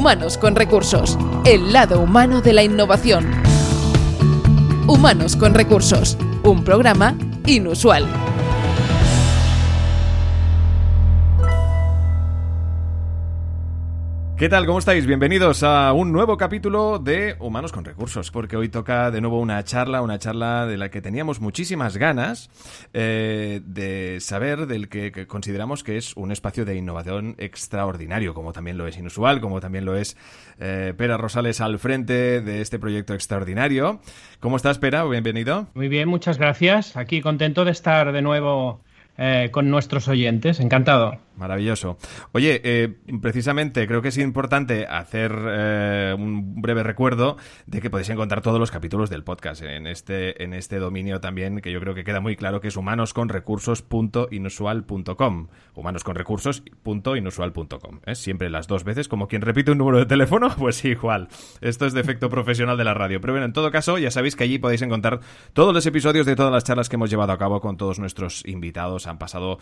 Humanos con Recursos, el lado humano de la innovación. Humanos con Recursos, un programa inusual. ¿Qué tal? ¿Cómo estáis? Bienvenidos a un nuevo capítulo de Humanos con Recursos, porque hoy toca de nuevo una charla, una charla de la que teníamos muchísimas ganas eh, de saber, del que, consideramos que es un espacio de innovación extraordinario, como también lo es inusual, como también lo es eh, Pera Rosales al frente de este proyecto extraordinario. ¿Cómo estás, Pera? Bienvenido. Muy bien, muchas gracias. Aquí contento de estar de nuevo eh, con nuestros oyentes. Encantado. Maravilloso. Oye, eh, precisamente creo que es importante hacer eh, un breve recuerdo de que podéis encontrar todos los capítulos del podcast en este, en este dominio también, que yo creo que queda muy claro que es humanosconrecursos.inusual.com. Humanosconrecursos.inusual.com. ¿eh? Siempre las dos veces, como quien repite un número de teléfono, pues igual. Esto es de efecto profesional de la radio. Pero bueno, en todo caso, ya sabéis que allí podéis encontrar todos los episodios de todas las charlas que hemos llevado a cabo con todos nuestros invitados. Han pasado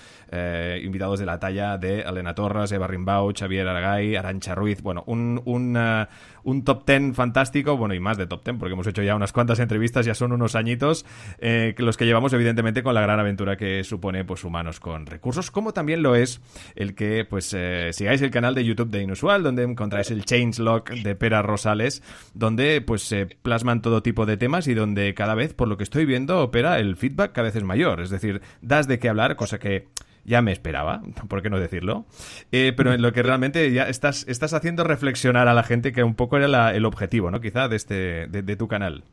invitados de la talla de Elena Torres, Eva Rimbau, Xavier Aragay, Arancha Ruiz. Bueno, un, un, uh, un top ten fantástico, bueno, y más de top ten, porque hemos hecho ya unas cuantas entrevistas, ya son unos añitos, eh, los que llevamos evidentemente con la gran aventura que supone pues humanos con recursos, como también lo es el que pues eh, sigáis el canal de YouTube de Inusual, donde encontráis el Changelog de Pera Rosales, donde pues se plasman todo tipo de temas y donde cada vez, por lo que estoy viendo, opera el feedback cada vez es mayor, es decir, das de qué hablar, cosa que ya me esperaba, ¿por qué no decirlo? Eh, pero en lo que realmente ya estás, estás haciendo reflexionar a la gente que un poco era el objetivo, ¿no? Quizá de, este, de, tu canal.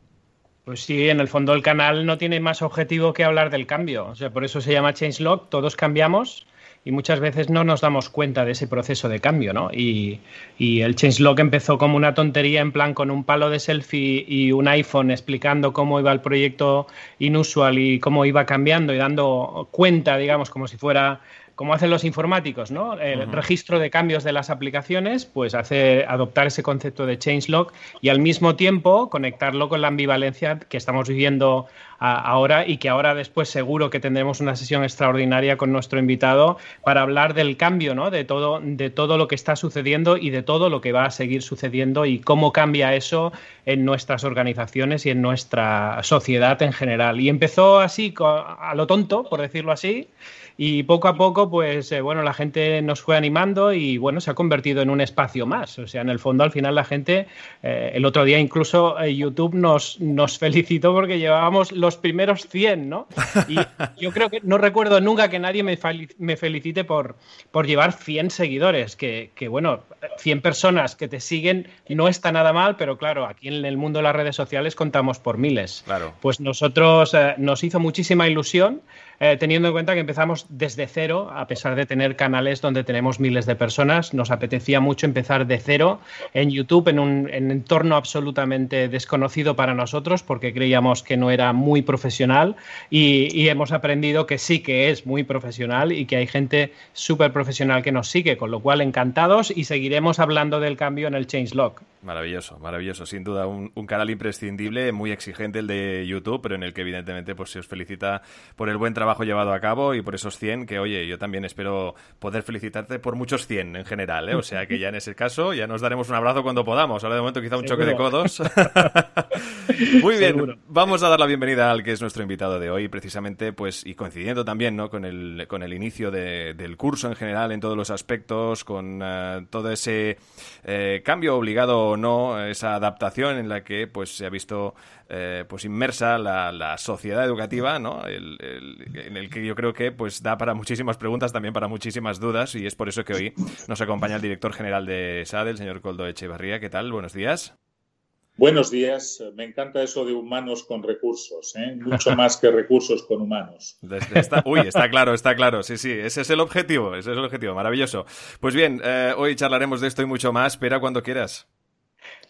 Pues sí, en el fondo el canal no tiene más objetivo que hablar del cambio. O sea, por eso se llama Changelog, todos cambiamos y muchas veces no nos damos cuenta de ese proceso de cambio, ¿no? Y, y el changelog empezó como una tontería en plan con un palo de selfie y un iPhone explicando cómo iba el proyecto inusual y cómo iba cambiando y dando cuenta, digamos, como si fuera como hacen los informáticos, ¿no? El registro de cambios de las aplicaciones, pues hace adoptar ese concepto de changelog y al mismo tiempo conectarlo con la ambivalencia que estamos viviendo ahora y que ahora después seguro que tendremos una sesión extraordinaria con nuestro invitado para hablar del cambio, ¿no? De todo, de todo lo que está sucediendo y de todo lo que va a seguir sucediendo y cómo cambia eso en nuestras organizaciones y en nuestra sociedad en general. Y empezó así, a lo tonto, por decirlo así, y poco a poco, pues eh, bueno, la gente nos fue animando y bueno, se ha convertido en un espacio más. O sea, en el fondo, al final, la gente, eh, el otro día incluso eh, YouTube nos, nos felicitó porque llevábamos los primeros 100, ¿no? Y yo creo que no recuerdo nunca que nadie me, me felicite por, por llevar 100 seguidores, que, que, bueno, 100 personas que te siguen no está nada mal, pero claro, aquí en el mundo de las redes sociales contamos por miles. Claro. Pues nosotros nos hizo muchísima ilusión eh, teniendo en cuenta que empezamos desde cero, a pesar de tener canales donde tenemos miles de personas, nos apetecía mucho empezar de cero en YouTube, en un entorno absolutamente desconocido para nosotros, porque creíamos que no era muy profesional y, hemos aprendido que sí que es muy profesional y que hay gente súper profesional que nos sigue, con lo cual encantados y seguiremos hablando del cambio en el Changelog. Maravilloso, maravilloso. Sin duda, un, canal imprescindible, muy exigente el de YouTube, pero en el que evidentemente pues, se os felicita por el buen trabajo llevado a cabo y por esos 100 que, oye, yo también espero poder felicitarte por muchos 100 en general, ¿eh? O sea que ya en ese caso ya nos daremos un abrazo cuando podamos. Ahora de momento quizá un choque de codos. muy bien, vamos a dar la bienvenida al que es nuestro invitado de hoy, precisamente, pues, y coincidiendo también, ¿no? Con el, con el inicio del curso en general, en todos los aspectos, con eh, todo ese eh, cambio obligado o no, esa adaptación en la que pues se ha visto eh, pues inmersa la, sociedad educativa, ¿no? en el que yo creo que pues da para muchísimas preguntas, también para muchísimas dudas, y es por eso que hoy nos acompaña el director general de SAD, el señor Coldo Echevarría. ¿Qué tal? Buenos días. Buenos días. Me encanta eso de humanos con recursos, ¿eh? mucho más que recursos con humanos. uy, está claro, está claro. Sí, sí, ese es el objetivo, ese es el objetivo. Maravilloso. Pues bien, eh, hoy charlaremos de esto y mucho más. Espera cuando quieras.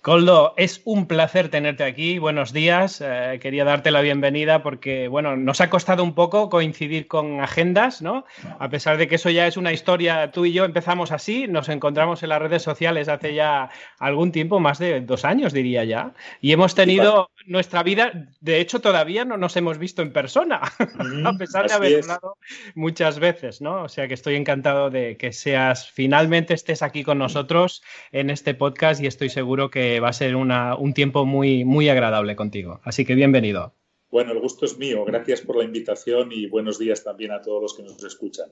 Coldo, es un placer tenerte aquí. Buenos días. Eh, quería darte la bienvenida porque, bueno, nos ha costado un poco coincidir con agendas, ¿no? A pesar de que eso ya es una historia, tú y yo empezamos así, nos encontramos en las redes sociales hace ya algún tiempo, más de dos años diría ya, y hemos tenido nuestra vida, de hecho, todavía no nos hemos visto en persona, a pesar de haber hablado muchas veces, ¿no? O sea que estoy encantado de que seas, finalmente estés aquí con nosotros en este podcast y estoy seguro que va a ser un tiempo muy, muy agradable contigo. Así que bienvenido. Bueno, el gusto es mío. Gracias por la invitación y buenos días también a todos los que nos escuchan.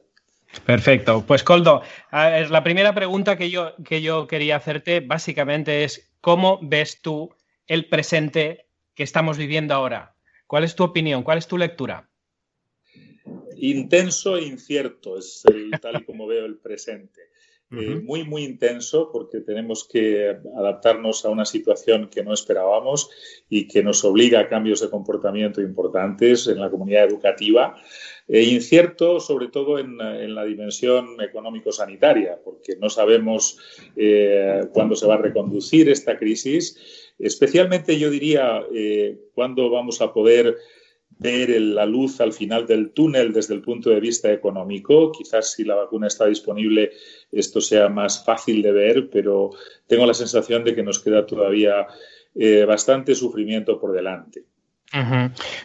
Perfecto. Pues Coldo, la primera pregunta que yo, que yo quería hacerte básicamente es, ¿cómo ves tú el presente que estamos viviendo ahora? ¿Cuál es tu opinión? ¿Cuál es tu lectura? Intenso e incierto es tal y como veo el presente. Eh, muy, muy intenso porque tenemos que adaptarnos a una situación que no esperábamos y que nos obliga a cambios de comportamiento importantes en la comunidad educativa. E incierto sobre todo en, la dimensión económico-sanitaria, porque no sabemos eh, cuándo se va a reconducir esta crisis. Especialmente yo diría eh, cuándo vamos a poder ver la luz al final del túnel desde el punto de vista económico. Quizás si la vacuna está disponible esto sea más fácil de ver, pero tengo la sensación de que nos queda todavía eh, bastante sufrimiento por delante.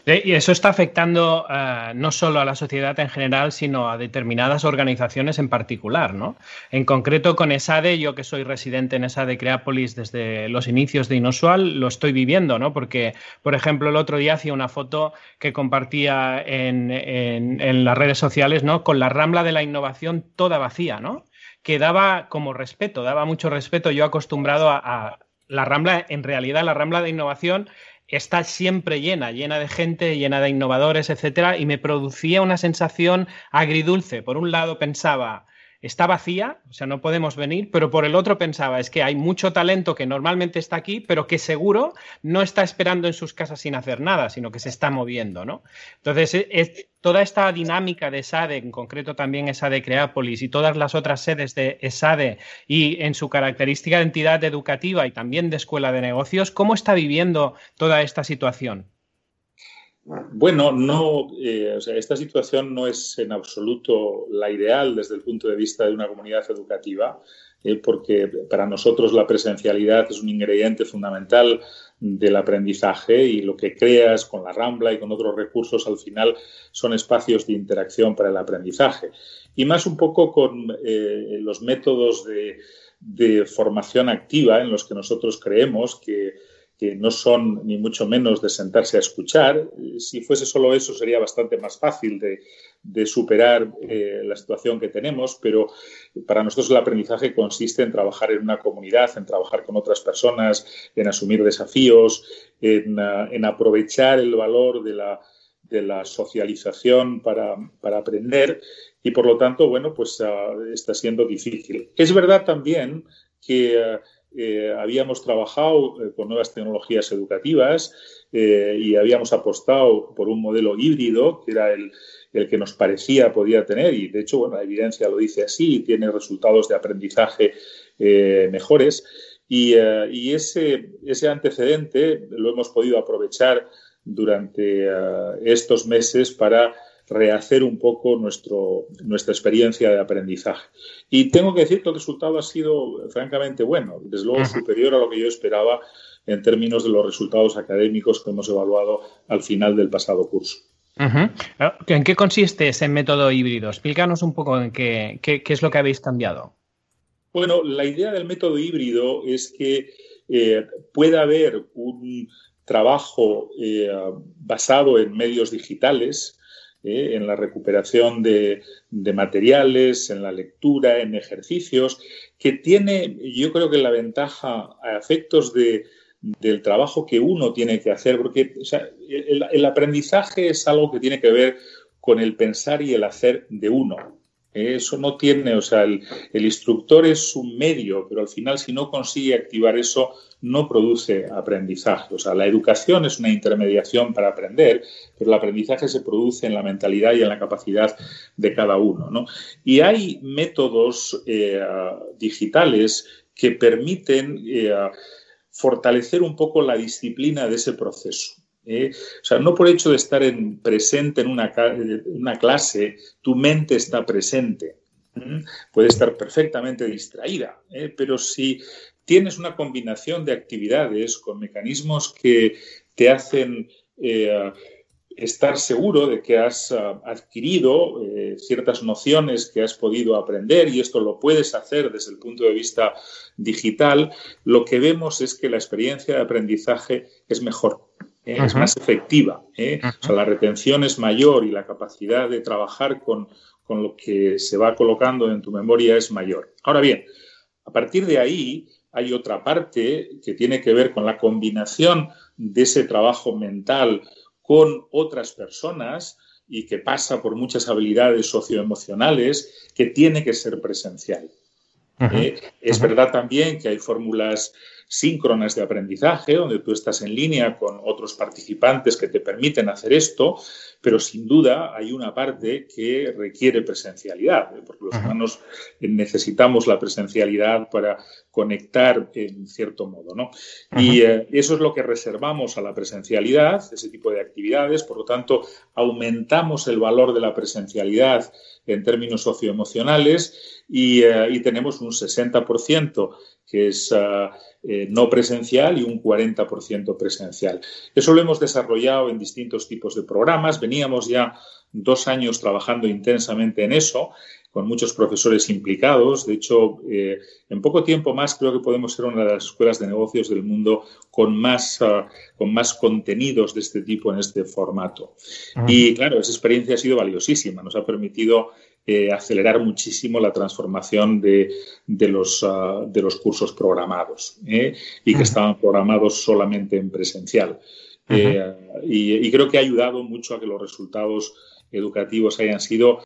Y eso está afectando eh, no solo a la sociedad en general, sino a determinadas organizaciones en particular, ¿no? En concreto con ESADE, yo que soy residente en ESADE Creápolis desde los inicios de Inusual, lo estoy viviendo, ¿no? Porque, por ejemplo, el otro día hacía una foto que compartía en, las redes sociales, ¿no? Con la rambla de la innovación toda vacía, ¿no? Que daba como respeto, daba mucho respeto. Yo acostumbrado a la Rambla, en realidad la Rambla de Innovación está siempre llena, llena de gente, llena de innovadores, etcétera, y me producía una sensación agridulce. Por un lado pensaba, está vacía, o sea, no podemos venir, pero por el otro pensaba, es que hay mucho talento que normalmente está aquí, pero que seguro no está esperando en sus casas sin hacer nada, sino que se está moviendo, ¿no? Entonces, es, toda esta dinámica de ESADE, en concreto también ESADE Creápolis y todas las otras sedes de ESADE y en su característica de entidad educativa y también de escuela de negocios, ¿cómo está viviendo toda esta situación? Bueno, no, eh, esta situación no es en absoluto la ideal desde el punto de vista de una comunidad educativa, eh, porque para nosotros la presencialidad es un ingrediente fundamental del aprendizaje y lo que creas con la Rambla y con otros recursos al final son espacios de interacción para el aprendizaje. Y más un poco con eh, los métodos de formación activa en los que nosotros creemos que que no son ni mucho menos de sentarse a escuchar. Si fuese solo eso sería bastante más fácil de, superar eh, la situación que tenemos, pero para nosotros el aprendizaje consiste en trabajar en una comunidad, en trabajar con otras personas, en asumir desafíos, en, uh, aprovechar el valor de la, de la socialización para, para, aprender y por lo tanto, bueno, pues uh, está siendo difícil. Es verdad también que... Uh, eh, habíamos trabajado eh, con nuevas tecnologías educativas eh, y habíamos apostado por un modelo híbrido, que era el, que nos parecía podía tener, y de hecho, bueno, la evidencia lo dice así, tiene resultados de aprendizaje mejores. Y, y ese, ese, antecedente lo hemos podido aprovechar durante estos meses para rehacer un poco nuestro, nuestra experiencia de aprendizaje. Y tengo que decir que el resultado ha sido francamente bueno, desde luego superior a lo que yo esperaba en términos de los resultados académicos que hemos evaluado al final del pasado curso. ¿En qué consiste ese método híbrido? Explícanos un poco en qué, qué, es lo que habéis cambiado. Bueno, la idea del método híbrido es que eh, pueda haber un trabajo eh, basado en medios digitales, ¿eh? en la recuperación de, materiales, en la lectura, en ejercicios, que tiene, yo creo que la ventaja a efectos de, del trabajo que uno tiene que hacer, porque el, aprendizaje es algo que tiene que ver con el pensar y el hacer de uno. Eso no tiene, o sea, el, instructor es un medio, pero al final si no consigue activar eso, no produce aprendizaje. O sea, la educación es una intermediación para aprender, pero el aprendizaje se produce en la mentalidad y en la capacidad de cada uno. Y hay métodos eh, digitales que permiten eh, fortalecer un poco la disciplina de ese proceso. ¿Eh? O sea, no por hecho de estar en, presente en una, una, clase, tu mente está presente. Puede estar perfectamente distraída, ¿eh? pero si tienes una combinación de actividades con mecanismos que te hacen estar seguro de que has ah, adquirido eh, ciertas nociones que has podido aprender y esto lo puedes hacer desde el punto de vista digital, lo que vemos es que la experiencia de aprendizaje es mejor. ¿Eh? Es más efectiva. ¿eh? la retención es mayor y la capacidad de trabajar con, con lo que se va colocando en tu memoria es mayor. Ahora bien, a partir de ahí hay otra parte que tiene que ver con la combinación de ese trabajo mental con otras personas y que pasa por muchas habilidades socioemocionales que tiene que ser presencial. Eh, es verdad también que hay fórmulas síncronas de aprendizaje, donde tú estás en línea con otros participantes que te permiten hacer esto, pero sin duda hay una parte que requiere presencialidad, ¿eh? porque los humanos necesitamos la presencialidad para conectar en cierto modo. ¿no? Y eh, eso es lo que reservamos a la presencialidad, ese tipo de actividades, por lo tanto, aumentamos el valor de la presencialidad en términos socioemocionales y, eh, y tenemos un 60% que es ah, eh, no presencial y un 40% presencial. Eso lo hemos desarrollado en distintos tipos de programas. Veníamos ya dos años trabajando intensamente en eso, con muchos profesores implicados. De hecho, eh, en poco tiempo más creo que podemos ser una de las escuelas de negocios del mundo con más, ah, con más contenidos de este tipo en este formato. Y claro, esa experiencia ha sido valiosísima. Nos ha permitido eh, acelerar muchísimo la transformación de, los, ah, de los cursos programados ¿eh? y que estaban programados solamente en presencial. Eh, y, creo que ha ayudado mucho a que los resultados educativos hayan sido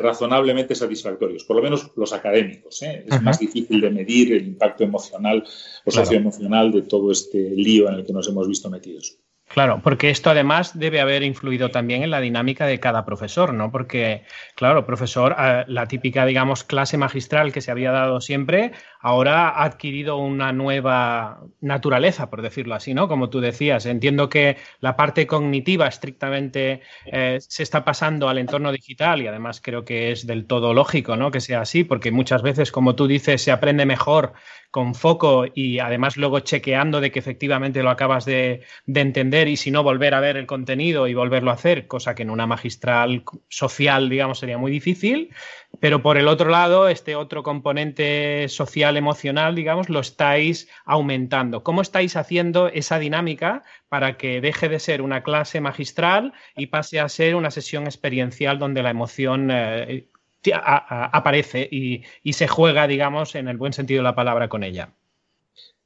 razonablemente satisfactorios, por lo menos los académicos. Es más difícil de medir el impacto emocional o socioemocional de todo este lío en el que nos hemos visto metidos. Claro, porque esto además debe haber influido también en la dinámica de cada profesor, ¿no? Porque, claro, profesor, eh, la típica, digamos, clase magistral que se había dado siempre, ahora ha adquirido una nueva naturaleza, por decirlo así, ¿no? Como tú decías, entiendo que la parte cognitiva estrictamente eh, se está pasando al entorno digital y además creo que es del todo lógico, ¿no? Que sea así, porque muchas veces, como tú dices, se aprende mejor con foco y además luego chequeando de que efectivamente lo acabas de, entender y si no volver a ver el contenido y volverlo a hacer, cosa que en una magistral social, digamos, sería muy difícil. Pero por el otro lado, este otro componente social emocional, digamos, lo estáis aumentando. ¿Cómo estáis haciendo esa dinámica para que deje de ser una clase magistral y pase a ser una sesión experiencial donde la emoción eh, aparece y, se juega, digamos, en el buen sentido de la palabra con ella.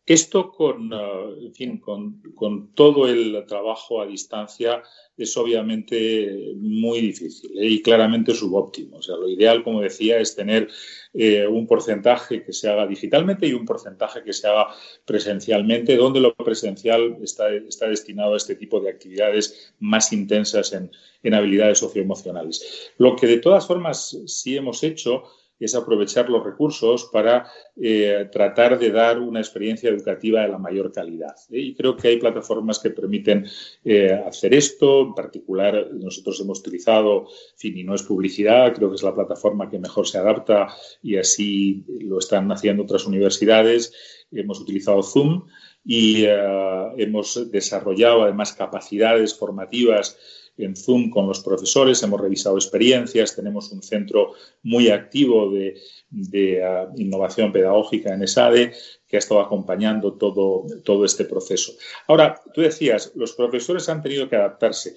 Esto con, uh, fin, con, todo el trabajo a distancia es obviamente muy difícil ¿eh? y claramente subóptimo. O sea, lo ideal, como decía, es tener eh, un porcentaje que se haga digitalmente y un porcentaje que se haga presencialmente, donde lo presencial está, está destinado a este tipo de actividades más intensas en, en habilidades socioemocionales. Lo que de todas formas sí hemos hecho es aprovechar los recursos para eh, tratar de dar una experiencia educativa de la mayor calidad. ¿eh? Y creo que hay plataformas que permiten eh, hacer esto. En particular, nosotros hemos utilizado, fin, y no es publicidad, creo que es la plataforma que mejor se adapta y así lo están haciendo otras universidades. Hemos utilizado Zoom y hemos desarrollado además capacidades formativas en Zoom con los profesores, hemos revisado experiencias, tenemos un centro muy activo de, ah, innovación pedagógica en ESADE que ha estado acompañando todo, todo este proceso. Ahora, tú decías, los profesores han tenido que adaptarse.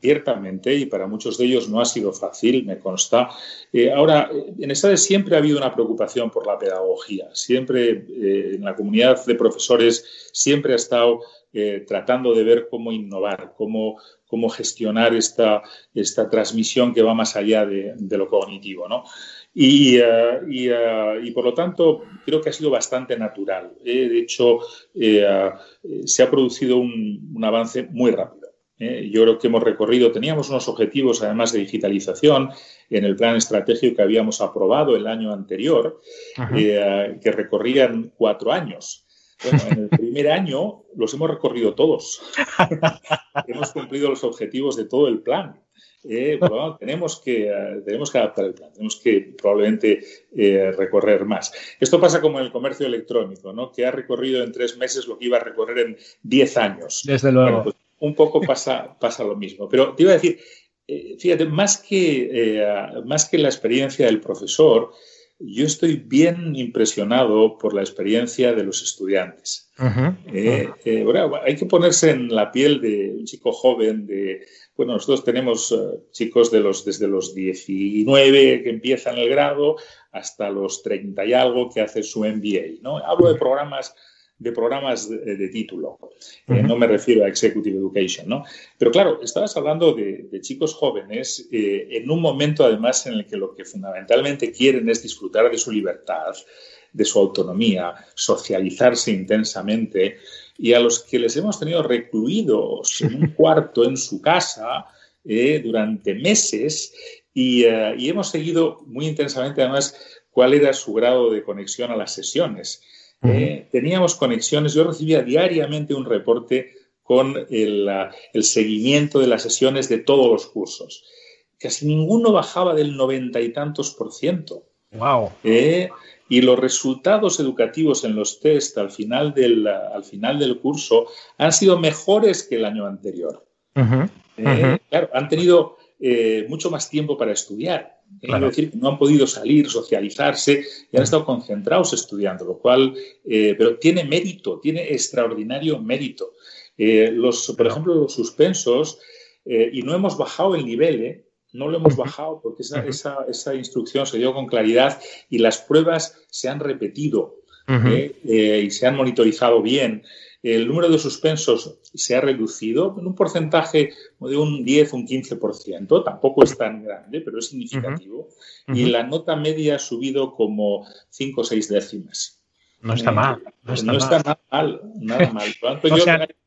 Ciertamente, y para muchos de ellos no ha sido fácil, me consta. Eh, ahora, en ESADE siempre ha habido una preocupación por la pedagogía. Siempre eh, en la comunidad de profesores siempre ha estado eh, tratando de ver cómo innovar, cómo, cómo gestionar esta, esta transmisión que va más allá de, lo cognitivo. ¿no? Y, eh, eh, y, por lo tanto, creo que ha sido bastante natural. ¿eh? De hecho, se ha producido un, un avance muy rápido. Yo creo que hemos recorrido, teníamos unos objetivos además de digitalización en el plan estratégico que habíamos aprobado el año anterior, que recorrían cuatro años. Bueno, en el primer año los hemos recorrido todos. hemos cumplido los objetivos de todo el plan. Eh, tenemos, que, eh, tenemos que adaptar el plan, tenemos que probablemente eh, recorrer más. Esto pasa como en el comercio electrónico, ¿no? que ha recorrido en tres meses lo que iba a recorrer en diez años. Desde luego. Pues un poco pasa, pasa lo mismo. Pero te iba a decir, eh, fíjate, más que, más que la experiencia del profesor, yo estoy bien impresionado por la experiencia de los estudiantes. Eh, hay que ponerse en la piel de un chico joven, de, bueno, nosotros tenemos chicos de los, desde los 19 que empiezan el grado hasta los 30 y algo que hacen su MBA. ¿no? Hablo de programas de programas de, título. Eh, no me refiero a Executive Education, ¿no? Pero claro, estabas hablando de, chicos jóvenes eh, en un momento además en el que lo que fundamentalmente quieren es disfrutar de su libertad, de su autonomía, socializarse intensamente y a los que les hemos tenido recluidos en un cuarto en su casa eh, durante meses y, y hemos seguido muy intensamente además cuál era su grado de conexión a las sesiones. Eh, teníamos conexiones, yo recibía diariamente un reporte con el, seguimiento de las sesiones de todos los cursos. Casi ninguno bajaba del noventa y tantos por ciento. Wow. Eh, y los resultados educativos en los test al final del, al final del curso han sido mejores que el año anterior. Eh, claro, han tenido mucho más tiempo para estudiar. Quiero decir que no han podido salir, socializarse y han estado concentrados estudiando, lo cual, eh, pero tiene mérito, tiene extraordinario mérito. Eh, los, por ejemplo, los suspensos, eh, y no hemos bajado el nivel, no lo hemos bajado porque esa, esa, esa, instrucción se dio con claridad y las pruebas se han repetido y se han monitorizado bien el número de suspensos se ha reducido en un porcentaje de un 10, un 15%, tampoco es tan grande, pero es significativo, y la nota media ha subido como 5 o 6 décimas. No está mal. No está, nada mal, nada mal.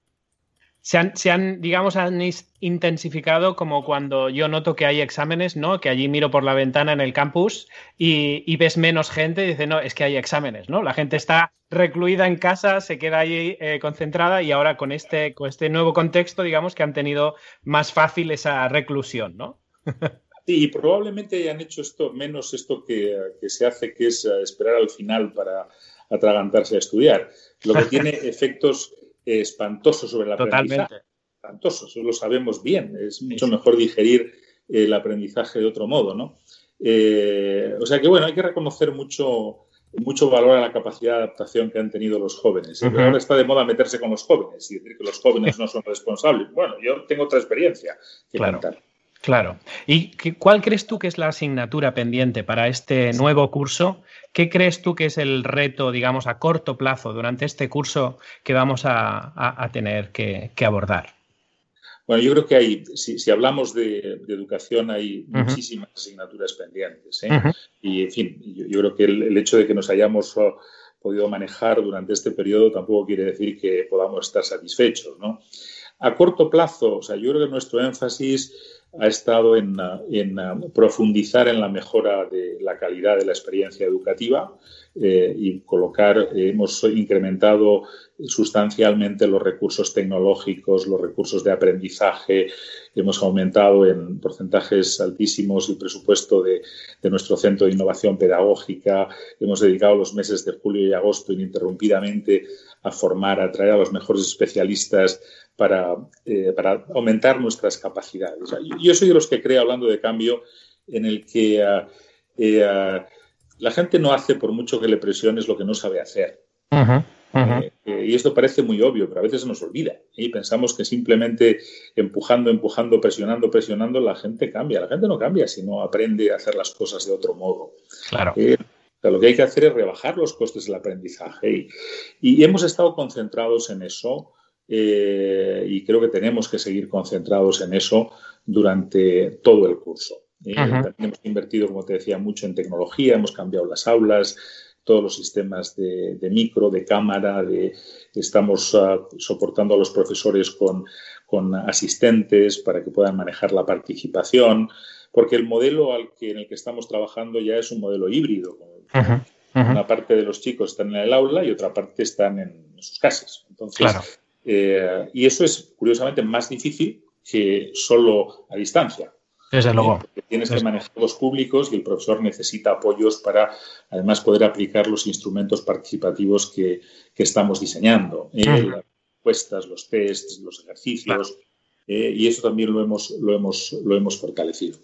se han, se han, digamos, han intensificado como cuando yo noto que hay exámenes, ¿no? Que allí miro por la ventana en el campus y, ves menos gente y dices, no, es que hay exámenes, ¿no? La gente está recluida en casa, se queda ahí eh, concentrada y ahora con este, con este nuevo contexto, digamos, que han tenido más fácil esa reclusión, ¿no? Sí, y probablemente hayan hecho esto menos esto que, que se hace, que es eh, esperar al final para atragantarse a estudiar, lo que tiene efectos espantoso sobre la Totalmente. Espantoso, eso lo sabemos bien. Es mucho mejor digerir el aprendizaje de otro modo, ¿no? Eh, o sea que, bueno, hay que reconocer mucho, mucho valor a la capacidad de adaptación que han tenido los jóvenes. Ahora está de moda meterse con los jóvenes y decir que los jóvenes no son responsables. Bueno, yo tengo otra experiencia que claro. Claro. ¿Y cuál crees tú que es la asignatura pendiente para este nuevo curso? ¿Qué crees tú que es el reto, digamos, a corto plazo durante este curso que vamos a, tener que, abordar? Bueno, yo creo que hay, si, hablamos de, educación, hay muchísimas asignaturas pendientes. ¿eh? Y, en fin, yo, creo que el, hecho de que nos hayamos oh, podido manejar durante este periodo tampoco quiere decir que podamos estar satisfechos, ¿no? A corto plazo, o sea, yo creo que nuestro énfasis ha estado en, profundizar en la mejora de la calidad de la experiencia educativa eh, y colocar, hemos incrementado sustancialmente los recursos tecnológicos, los recursos de aprendizaje, hemos aumentado en porcentajes altísimos el presupuesto de, nuestro Centro de Innovación Pedagógica, hemos dedicado los meses de julio y agosto ininterrumpidamente a formar, a traer a los mejores especialistas para, eh, para aumentar nuestras capacidades. Soy de los que creo, hablando de cambio, en el que eh, eh, la gente no hace por mucho que le presiones lo que no sabe hacer. y esto parece muy obvio, pero a veces se nos olvida. Y pensamos que simplemente empujando, empujando, presionando, presionando, la gente cambia. La gente no cambia si no aprende a hacer las cosas de otro modo. Claro. lo que hay que hacer es rebajar los costes del aprendizaje. y hemos estado concentrados en eso. Eh, y creo que tenemos que seguir concentrados en eso durante todo el curso. Eh, también hemos invertido, como te decía, mucho en tecnología, hemos cambiado las aulas, todos los sistemas de, micro, de cámara, de, estamos ah, soportando a los profesores con, asistentes para que puedan manejar la participación, porque el modelo al que, en el que estamos trabajando ya es un modelo híbrido. Una parte de los chicos están en el aula y otra parte están en sus casas. Entonces, eh, y eso es, curiosamente, más difícil que solo a distancia. Desde luego. porque tienes que manejar los públicos y el profesor necesita apoyos para, además, poder aplicar los instrumentos participativos que, estamos diseñando. encuestas, los tests, los ejercicios, y eso también lo hemos, lo hemos, lo hemos fortalecido.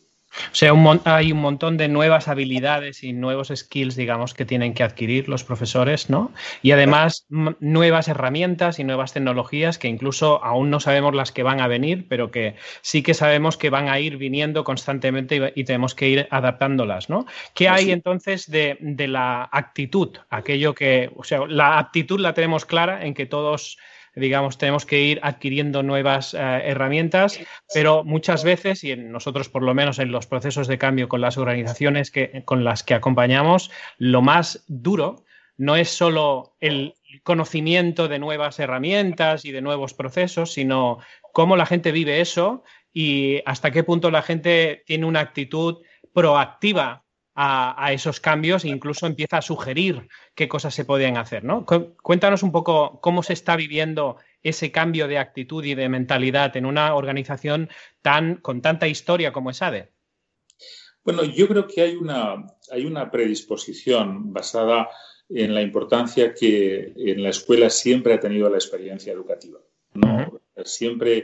O sea, hay un montón de nuevas habilidades y nuevos skills, digamos, que tienen que adquirir los profesores, ¿no? Y además nuevas herramientas y nuevas tecnologías que incluso aún no sabemos las que van a venir, pero que sí que sabemos que van a ir viniendo constantemente y, tenemos que ir adaptándolas, ¿no? ¿Qué hay entonces de, de la actitud? Aquello que, o sea, la actitud la tenemos clara en que todos digamos, tenemos que ir adquiriendo nuevas eh, herramientas, pero muchas veces, y nosotros por lo menos en los procesos de cambio con las organizaciones que, con las que acompañamos, lo más duro no es solo el conocimiento de nuevas herramientas y de nuevos procesos, sino cómo la gente vive eso y hasta qué punto la gente tiene una actitud proactiva a, esos cambios e incluso empieza a sugerir qué cosas se podían hacer. ¿no? Cuéntanos un poco cómo se está viviendo ese cambio de actitud y de mentalidad en una organización tan, con tanta historia como es ADE. Bueno, yo creo que hay una, hay una predisposición basada en la importancia que en la escuela siempre ha tenido la experiencia educativa. ¿no? Siempre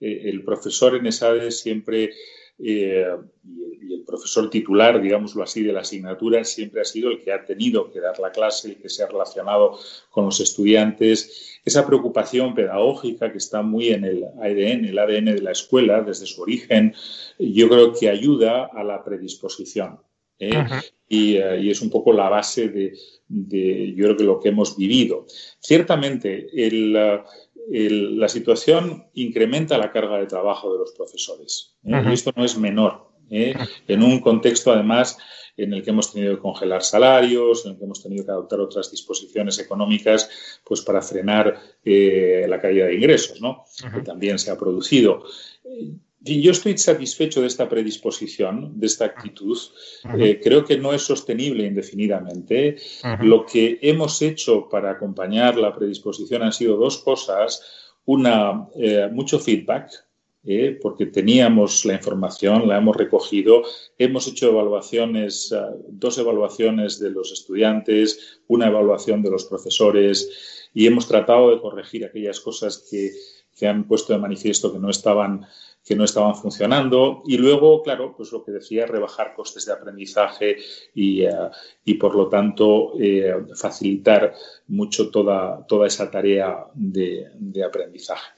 eh, el profesor en ESADE siempre eh, y, el profesor titular, digámoslo así, de la asignatura siempre ha sido el que ha tenido que dar la clase, el que se ha relacionado con los estudiantes. Esa preocupación pedagógica que está muy en el ADN, el ADN de la escuela desde su origen, yo creo que ayuda a la predisposición. ¿eh? Eh, y, es un poco la base de, de, yo creo que lo que hemos vivido. Ciertamente, el, la situación incrementa la carga de trabajo de los profesores. ¿eh? Y esto no es menor. ¿eh? En un contexto, además, en el que hemos tenido que congelar salarios, en el que hemos tenido que adoptar otras disposiciones económicas pues, para frenar eh, la caída de ingresos, ¿no? que también se ha producido yo estoy satisfecho de esta predisposición, de esta actitud. Eh, creo que no es sostenible indefinidamente. Lo que hemos hecho para acompañar la predisposición han sido dos cosas. Una, eh, mucho feedback, eh, porque teníamos la información, la hemos recogido, hemos hecho evaluaciones, dos evaluaciones de los estudiantes, una evaluación de los profesores y hemos tratado de corregir aquellas cosas que, que han puesto de manifiesto que no estaban que no estaban funcionando y luego, claro, pues lo que decía, rebajar costes de aprendizaje y, eh, por lo tanto eh, facilitar mucho toda, toda esa tarea de, aprendizaje.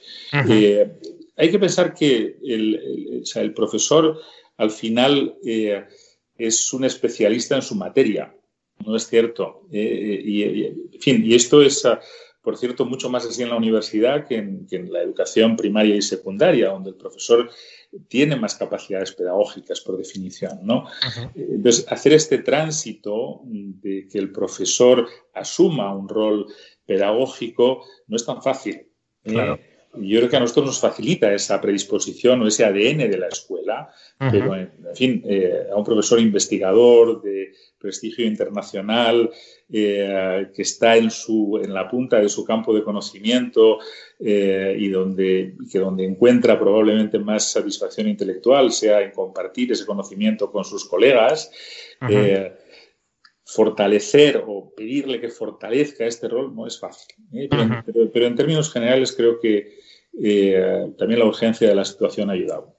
Eh, hay que pensar que el, el, profesor al final es un especialista en su materia, ¿no es cierto? y, en fin, y esto es por cierto, mucho más así en la universidad que en, la educación primaria y secundaria, donde el profesor tiene más capacidades pedagógicas por definición, ¿no? Entonces, hacer este tránsito de que el profesor asuma un rol pedagógico no es tan fácil. ¿eh? Yo creo que a nosotros nos facilita esa predisposición o ese ADN de la escuela, pero en, fin, eh, a un profesor investigador de prestigio internacional eh, que está en, su, en la punta de su campo de conocimiento eh, y donde, que donde encuentra probablemente más satisfacción intelectual sea en compartir ese conocimiento con sus colegas fortalecer o pedirle que fortalezca este rol no es fácil. ¿eh? Pero, en términos generales creo que eh, también la urgencia de la situación ha ayudado.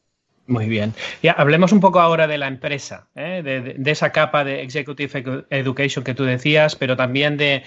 Muy bien. Ya, hablemos un poco ahora de la empresa, ¿eh? de, esa capa de Executive Education que tú decías, pero también de,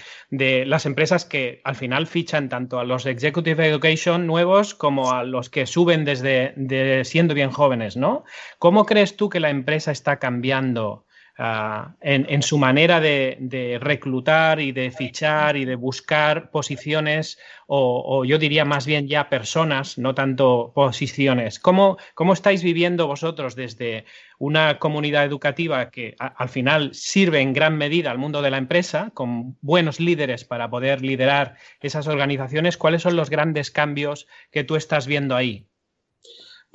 las empresas que al final fichan tanto a los Executive Education nuevos como a los que suben desde siendo bien jóvenes, ¿no? ¿Cómo crees tú que la empresa está cambiando Ah, en, su manera de, reclutar y de fichar y de buscar posiciones, o, yo diría más bien ya personas, no tanto posiciones. ¿Cómo, cómo estáis viviendo vosotros desde una comunidad educativa que al final sirve en gran medida al mundo de la empresa, con buenos líderes para poder liderar esas organizaciones? ¿Cuáles son los grandes cambios que tú estás viendo ahí?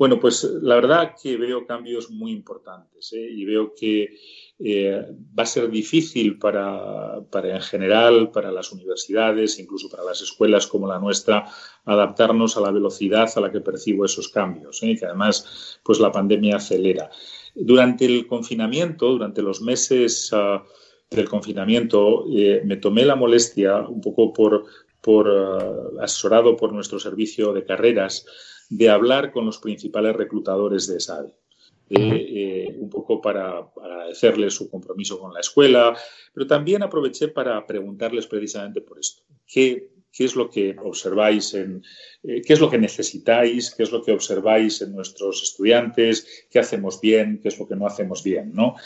Bueno, pues la verdad que veo cambios muy importantes ¿eh? y veo que eh, va a ser difícil para, en general, para las universidades, incluso para las escuelas como la nuestra, adaptarnos a la velocidad a la que percibo esos cambios, ¿eh? que además pues la pandemia acelera. Durante el confinamiento, durante los meses ah, del confinamiento, eh, me tomé la molestia un poco por por, eh, asesorado por nuestro servicio de carreras, de hablar con los principales reclutadores de SADE. Eh, un poco para, agradecerles su compromiso con la escuela, pero también aproveché para preguntarles precisamente por esto. ¿Qué, qué es lo que observáis en, qué es lo que necesitáis, qué es lo que observáis en nuestros estudiantes, qué hacemos bien, qué es lo que no hacemos bien, ¿no?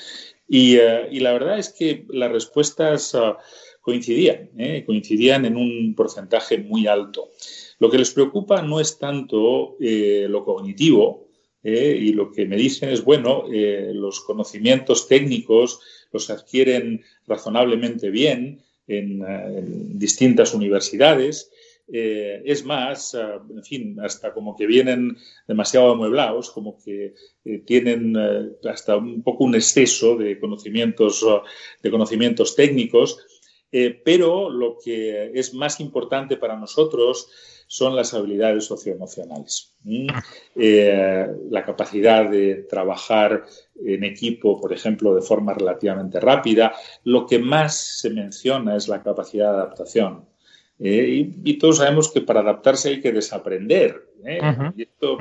Y, la verdad es que las respuestas ah, coincidían, ¿eh? coincidían en un porcentaje muy alto. Lo que les preocupa no es tanto eh, lo cognitivo, ¿eh? y lo que me dicen es, bueno, los conocimientos técnicos los adquieren razonablemente bien en, distintas universidades. es más, en fin, hasta como que vienen demasiado amueblados, como que tienen hasta un poco un exceso de conocimientos, de conocimientos técnicos eh, pero lo que es más importante para nosotros son las habilidades socioemocionales. Eh, la capacidad de trabajar en equipo, por ejemplo, de forma relativamente rápida. Lo que más se menciona es la capacidad de adaptación. Eh, y, todos sabemos que para adaptarse hay que desaprender. y, esto,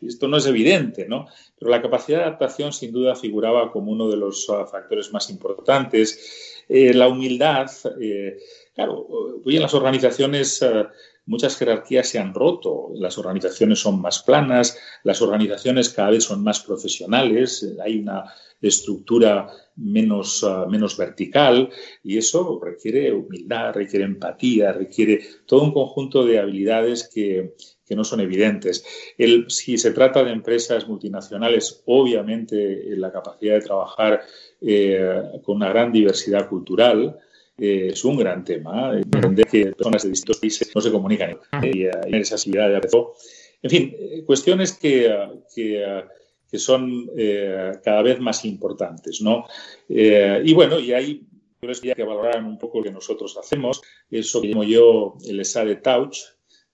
esto, no es evidente, ¿no? Pero la capacidad de adaptación sin duda figuraba como uno de los uh, factores más importantes eh, la humildad, eh, claro, hoy en las organizaciones eh, muchas jerarquías se han roto, las organizaciones son más planas, las organizaciones cada vez son más profesionales, hay una estructura menos, menos vertical y eso requiere humildad, requiere empatía, requiere todo un conjunto de habilidades que, no son evidentes. si se trata de empresas multinacionales, obviamente la capacidad de trabajar eh, con una gran diversidad cultural. Eh, es un gran tema. Entender que personas de distintos países no se comunican y hay esa de En fin, eh, cuestiones que, que, que son cada vez más importantes. ¿no? y bueno, y hay yo les que valorar un poco lo que nosotros hacemos, eso que llamo yo el de Touch,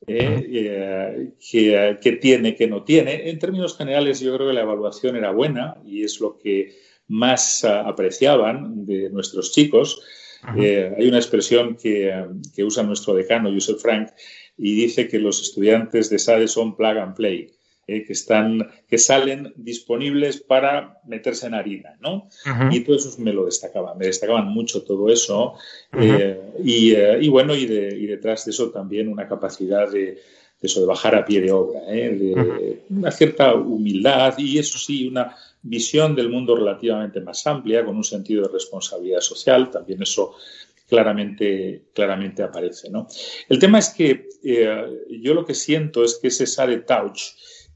eh, que, que, tiene, que no tiene. En términos generales, yo creo que la evaluación era buena y es lo que más ah, apreciaban de nuestros chicos. Eh, hay una expresión que, usa nuestro decano, Joseph Frank, y dice que los estudiantes de SADE son plug and play, eh, que, están, que salen disponibles para meterse en harina, ¿no? Y todo eso me lo destacaban, me destacaban mucho todo eso. Eh, y, bueno, y, detrás de eso también una capacidad de, eso, de bajar a pie de obra, de una cierta humildad y eso sí, una visión del mundo relativamente más amplia, con un sentido de responsabilidad social, también eso claramente, claramente aparece. ¿no? El tema es que eh, yo lo que siento es que ese Sade Touch,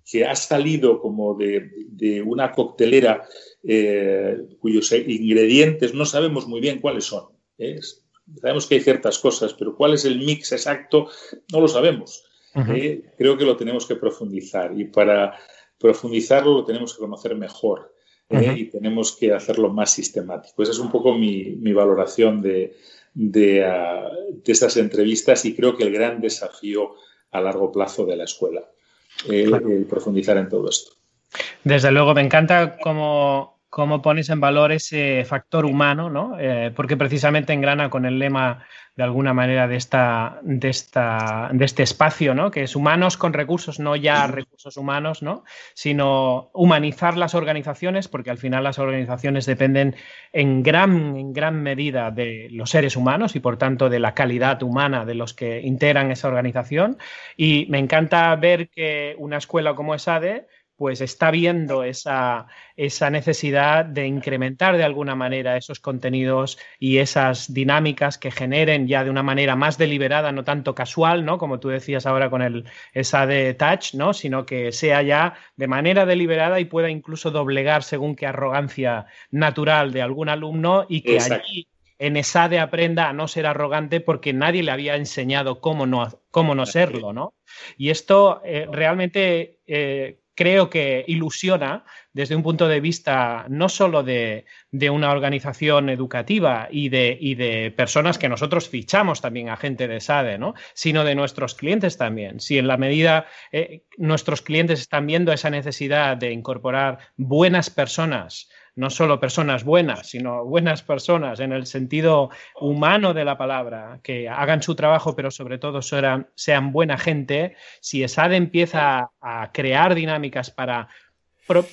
que ha salido como de, una coctelera eh, cuyos ingredientes no sabemos muy bien cuáles son. ¿eh? Sabemos que hay ciertas cosas, pero cuál es el mix exacto no lo sabemos. Creo que lo tenemos que profundizar y para profundizarlo lo tenemos que conocer mejor ¿eh? y tenemos que hacerlo más sistemático. Esa es un poco mi, valoración de, ah, de, estas entrevistas y creo que el gran desafío a largo plazo de la escuela, el profundizar en todo esto. Desde luego, me encanta cómo cómo pones en valor ese factor humano, ¿no? Eh, porque precisamente engrana con el lema de alguna manera de, esta, de, esta, de este espacio, ¿no? que es humanos con recursos, no ya recursos humanos, ¿no? sino humanizar las organizaciones, porque al final las organizaciones dependen en gran, en gran medida de los seres humanos y por tanto de la calidad humana de los que integran esa organización. Y me encanta ver que una escuela como ESADE pues está viendo esa, esa, necesidad de incrementar de alguna manera esos contenidos y esas dinámicas que generen ya de una manera más deliberada, no tanto casual, ¿no? Como tú decías ahora con el, esa de touch, ¿no? Sino que sea ya de manera deliberada y pueda incluso doblegar según qué arrogancia natural de algún alumno y que allí en ESADE aprenda a no ser arrogante porque nadie le había enseñado cómo no, cómo no serlo, ¿no? Y esto eh, realmente eh, creo que ilusiona desde un punto de vista no solo de, una organización educativa y de, personas que nosotros fichamos también a gente de SADE, ¿no? sino de nuestros clientes también. Si en la medida eh, nuestros clientes están viendo esa necesidad de incorporar buenas personas no solo personas buenas, sino buenas personas en el sentido humano de la palabra, que hagan su trabajo, pero sobre todo sean, buena gente, si ESAD empieza a crear dinámicas para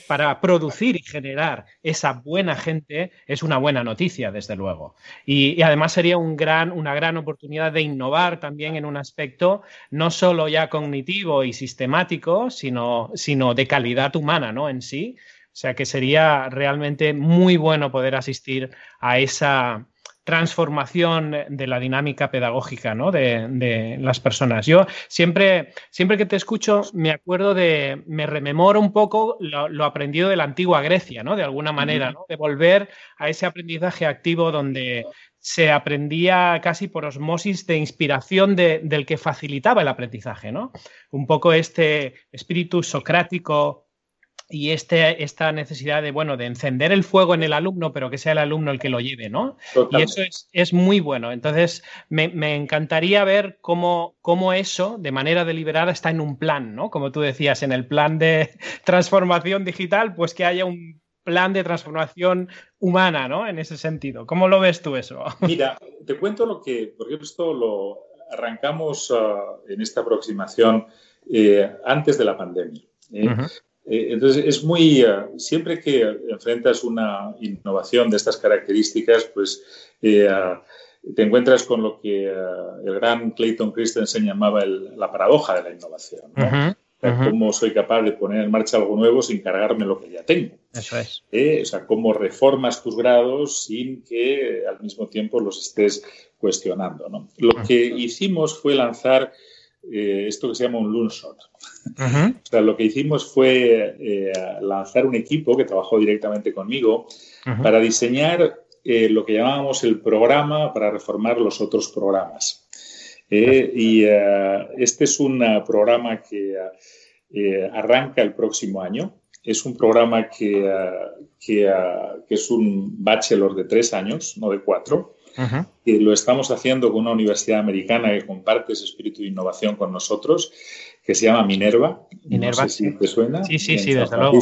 para producir y generar esa buena gente es una buena noticia, desde luego. Y, además sería un gran, una gran oportunidad de innovar también en un aspecto no solo ya cognitivo y sistemático, sino, sino de calidad humana ¿no? en sí. O sea que sería realmente muy bueno poder asistir a esa, transformación de la dinámica pedagógica ¿no? de, las personas. Yo siempre, siempre que te escucho me acuerdo de, me rememoro un poco lo, aprendido de la antigua Grecia, ¿no? de alguna manera, ¿no? de volver a ese aprendizaje activo donde se aprendía casi por osmosis de inspiración del que facilitaba el aprendizaje, ¿no? Un poco este espíritu socrático y este, esta necesidad de, bueno, de encender el fuego en el alumno, pero que sea el alumno el que lo lleve, ¿no? Y eso es, muy bueno. Entonces, me, encantaría ver cómo, cómo, eso, de manera deliberada, está en un plan, ¿no? Como tú decías, en el plan de transformación digital, pues que haya un plan de transformación humana, ¿no? En ese sentido. ¿Cómo lo ves tú eso? Mira, te cuento lo que, porque esto lo arrancamos ah, en esta aproximación eh, antes de la pandemia. ¿eh? Eh, entonces, es muy, eh, siempre que enfrentas una innovación de estas características, pues eh, te encuentras con lo que el gran Clayton Christensen llamaba la paradoja de la innovación. ¿no? Cómo soy capaz de poner en marcha algo nuevo sin cargarme lo que ya tengo. Eso es. o sea, cómo reformas tus grados sin que al mismo tiempo los estés cuestionando. ¿no? Lo que hicimos fue lanzar eh, esto que se llama un Loonshot. o sea, lo que hicimos fue eh, lanzar un equipo que trabajó directamente conmigo para diseñar eh, lo que llamábamos el programa para reformar los otros programas. y este es un programa que arranca el próximo año. Es un programa que, que, que es un bachelor de tres años, no de cuatro que lo estamos haciendo con una universidad americana que comparte ese espíritu de innovación con nosotros, que se llama Minerva. Minerva. No sé si te suena. Sí, sí, sí, desde luego.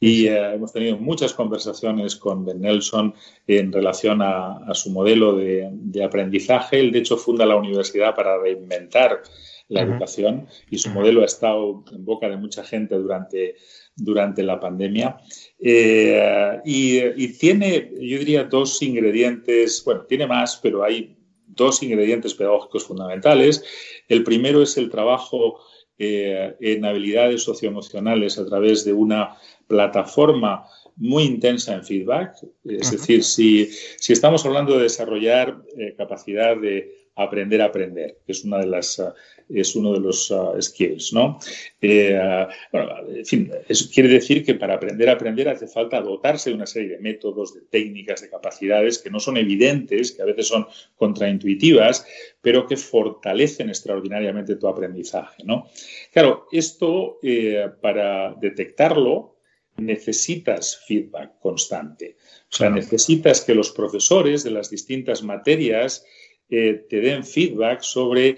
Y eh, hemos tenido muchas conversaciones con Ben Nelson en relación a, su modelo de, aprendizaje. Él, de hecho, funda la universidad para reinventar la educación y su modelo ha estado en boca de mucha gente durante, durante la pandemia. Eh, y, tiene, yo diría, dos ingredientes, bueno, tiene más, pero hay dos ingredientes pedagógicos fundamentales. El primero es el trabajo eh, en habilidades socioemocionales a través de una plataforma muy intensa en feedback. Es decir, si, si, estamos hablando de desarrollar eh, capacidad de aprender a aprender, que es una de las es uno de los uh, skills, ¿no? Eh, bueno, en fin, eso quiere decir que para aprender a aprender hace falta dotarse de una serie de métodos, de técnicas, de capacidades que no son evidentes, que a veces son contraintuitivas, pero que fortalecen extraordinariamente tu aprendizaje, ¿no? Claro, esto eh, para detectarlo necesitas feedback constante. O sea, necesitas que los profesores de las distintas materias eh, te den feedback sobre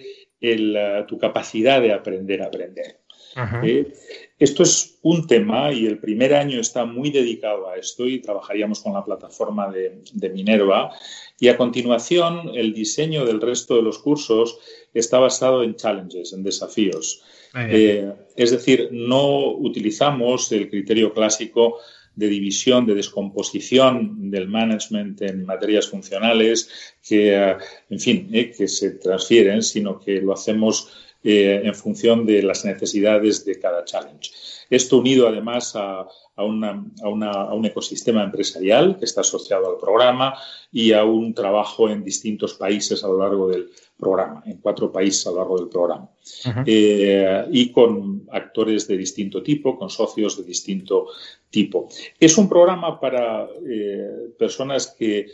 tu capacidad de aprender a aprender. Eh, esto es un tema y el primer año está muy dedicado a esto y trabajaríamos con la plataforma de, Minerva. Y a continuación, el diseño del resto de los cursos está basado en challenges, en desafíos. Eh, es decir, no utilizamos el criterio clásico de división, de descomposición del management en materias funcionales que, eh, en fin, eh, que se transfieren, sino que lo hacemos eh, en función de las necesidades de cada challenge. Esto unido además a, a, un ecosistema empresarial que está asociado al programa y a un trabajo en distintos países a lo largo del programa, en cuatro países a lo largo del programa. Eh, y con actores de distinto tipo, con socios de distinto tipo. Es un programa para eh, personas que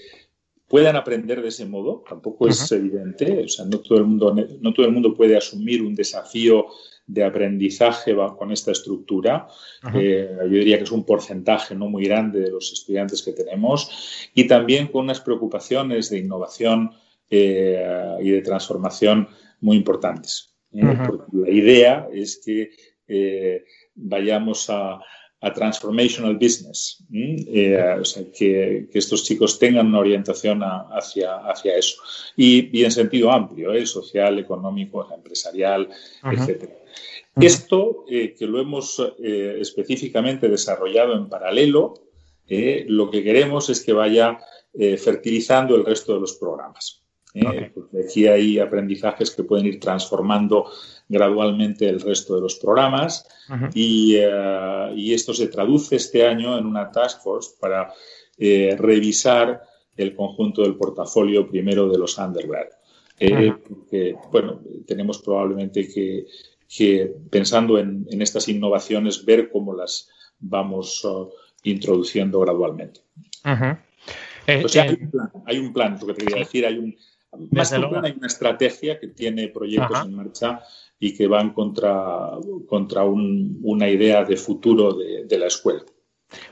puedan aprender de ese modo, tampoco es evidente, o sea, no todo, el mundo, no todo el mundo puede asumir un desafío de aprendizaje con esta estructura. Eh, yo diría que es un porcentaje no muy grande de los estudiantes que tenemos y también con unas preocupaciones de innovación eh, y de transformación muy importantes. ¿eh? la idea es que vayamos a, a transformational business, eh, o sea, que, estos chicos tengan una orientación hacia, hacia eso. Y, en sentido amplio, ¿eh? social, económico, empresarial, etc. Esto, eh, que lo hemos específicamente desarrollado en paralelo, lo que queremos es que vaya fertilizando el resto de los programas. Porque aquí hay aprendizajes que pueden ir transformando gradualmente el resto de los programas. Eh, y, esto se traduce este año en una task force para eh, revisar el conjunto del portafolio primero de los undergrad. Eh, porque, bueno, tenemos probablemente que, pensando en, estas innovaciones, ver cómo las vamos uh, introduciendo gradualmente. o sea, hay un plan, hay un plan, lo que te quería decir, hay un, más que plan, hay una estrategia que tiene proyectos en marcha y que van contra, contra una idea de futuro de, la escuela.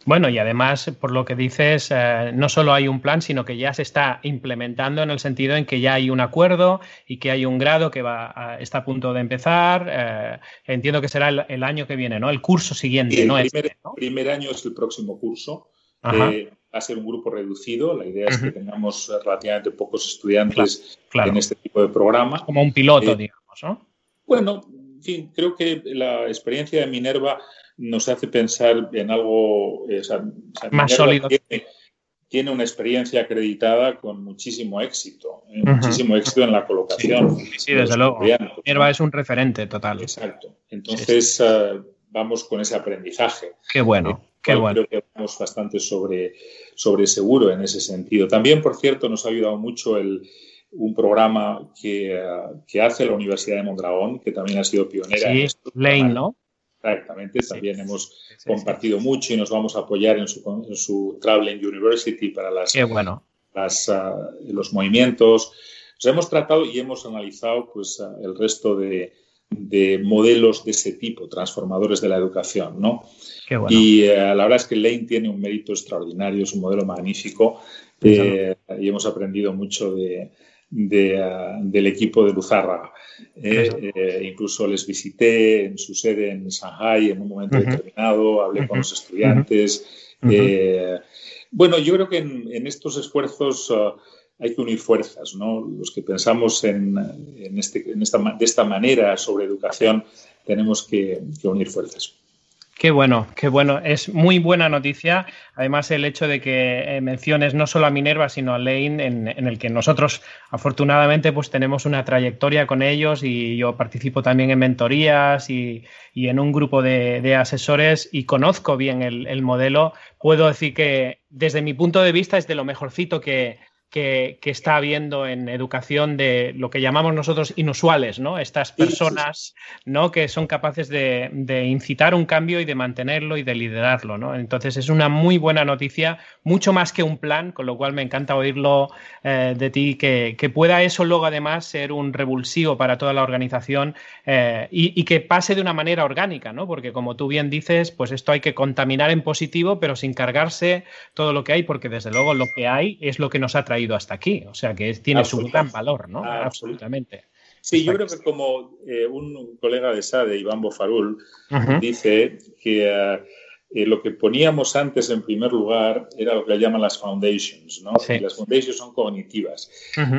Bueno, y además, por lo que dices, eh, no solo hay un plan, sino que ya se está implementando en el sentido en que ya hay un acuerdo y que hay un grado que va está a punto de empezar. Eh, entiendo que será el, año que viene, ¿no? El curso siguiente, el ¿no? Primer, este, primer año es el próximo curso. Eh, va a ser un grupo reducido. La idea es que tengamos relativamente pocos estudiantes en este tipo de programa. Como un piloto, digamos, ¿no? Bueno, en fin, creo que la experiencia de Minerva nos hace pensar en algo eh, más sólido. Tiene, una experiencia acreditada con muchísimo éxito, eh, muchísimo éxito en la colocación. Sí, desde luego. Minerva es un referente total. Exacto. Entonces, ah, vamos con ese aprendizaje. Qué bueno. Eh, qué bueno. Creo que vamos bastante sobre, sobre seguro en ese sentido. También, por cierto, nos ha ayudado mucho el, un programa que, hace la Universidad de Mondragón, que también ha sido pionera. Sí, Lane, ¿no? Exactamente, también hemos compartido mucho y nos vamos a apoyar en su, en su Traveling University para las, bueno. las ah, los movimientos. hemos tratado y hemos analizado pues, ah, el resto de, de, modelos de ese tipo, transformadores de la educación. ¿no? Bueno. Y uh, la verdad es que Lane tiene un mérito extraordinario, es un modelo magnífico eh, y hemos aprendido mucho de, Ah, del equipo de Luzarra. Eh, eh, incluso les visité en su sede en Shanghai en un momento determinado, hablé con los estudiantes. Eh, bueno, yo creo que en, estos esfuerzos ah, hay que unir fuerzas, ¿no? Los que pensamos en, este, esta, de esta manera sobre educación tenemos que unir fuerzas. Qué bueno, qué bueno. Es muy buena noticia. Además, el hecho de que eh, menciones no solo a Minerva, sino a Lane, en, el que nosotros, afortunadamente, pues tenemos una trayectoria con ellos y yo participo también en mentorías y, en un grupo de, asesores y conozco bien el, modelo. Puedo decir que, desde mi punto de vista, es de lo mejorcito que, que, está habiendo en educación de lo que llamamos nosotros inusuales, ¿no? Estas personas, ¿no? Que son capaces de, incitar un cambio y de mantenerlo y de liderarlo, ¿no? Entonces es una muy buena noticia, mucho más que un plan, con lo cual me encanta oírlo eh, de ti, que, pueda eso luego además ser un revulsivo para toda la organización eh, y, que pase de una manera orgánica, ¿no? Porque como tú bien dices, pues esto hay que contaminar en positivo, pero sin cargarse todo lo que hay, porque desde luego lo que hay es lo que nos ha traído ido hasta aquí. O sea que tiene su gran valor, ¿no? Absolutamente. Sí, yo creo que como eh, un colega de SADE, Iván Bofarul, dice que eh, eh, lo que poníamos antes en primer lugar era lo que llaman las foundations, ¿no? las foundations son cognitivas.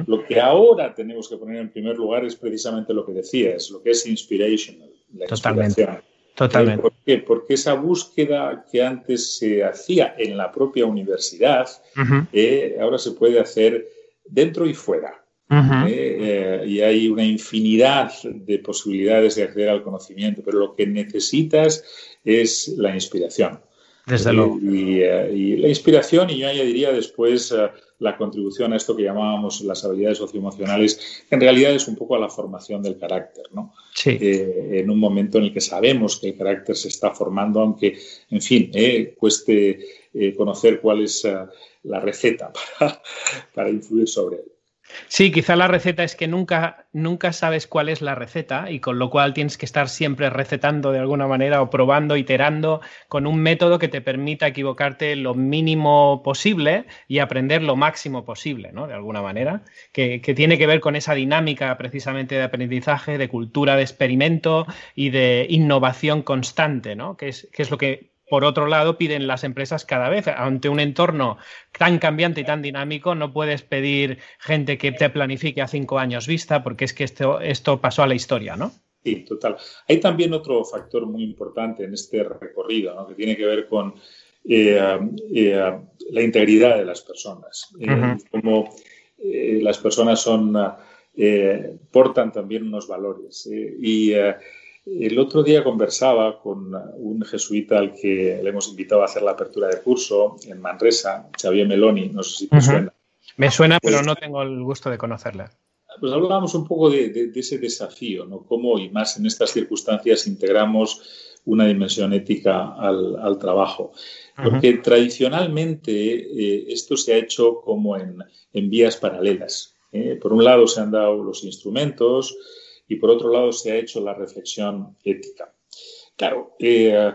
Lo que ahora tenemos que poner en primer lugar es precisamente lo que decías, lo que es inspirational, la Totalmente. Totalmente. ¿Por qué? Porque esa búsqueda que antes se hacía en la propia universidad, eh, ahora se puede hacer dentro y fuera. Eh, eh, y hay una infinidad de posibilidades de acceder al conocimiento, pero lo que necesitas es la inspiración. Desde luego. Y, la inspiración, y yo añadiría después la contribución a esto que llamábamos las habilidades socioemocionales, en realidad es un poco a la formación del carácter, ¿no? Sí. Eh, en un momento en el que sabemos que el carácter se está formando, aunque, en fin, eh, cueste eh, conocer cuál es la receta para, para influir sobre él. Sí, quizá la receta es que nunca, nunca sabes cuál es la receta y con lo cual tienes que estar siempre recetando de alguna manera o probando, iterando con un método que te permita equivocarte lo mínimo posible y aprender lo máximo posible, ¿no? De alguna manera, que, tiene que ver con esa dinámica precisamente de aprendizaje, de cultura de experimento y de innovación constante, ¿no? Que es, que es lo que por otro lado, piden las empresas cada vez. Ante un entorno tan cambiante y tan dinámico, no puedes pedir gente que te planifique a cinco años vista, porque es que esto, esto pasó a la historia, ¿no? Sí, total. Hay también otro factor muy importante en este recorrido, ¿no? que tiene que ver con eh, eh, la integridad de las personas. Eh, como las personas son, portan también unos valores. y el otro día conversaba con un jesuita al que le hemos invitado a hacer la apertura de curso en Manresa, Xavier Meloni, no sé si te suena. Me suena, pero pues no tengo el gusto de conocerle. Pues hablábamos un poco de, ese desafío, ¿no? Cómo, y más en estas circunstancias, integramos una dimensión ética al, trabajo. Porque tradicionalmente eh, esto se ha hecho como en, vías paralelas. ¿eh? Por un lado se han dado los instrumentos, y por otro lado se ha hecho la reflexión ética. Claro, eh,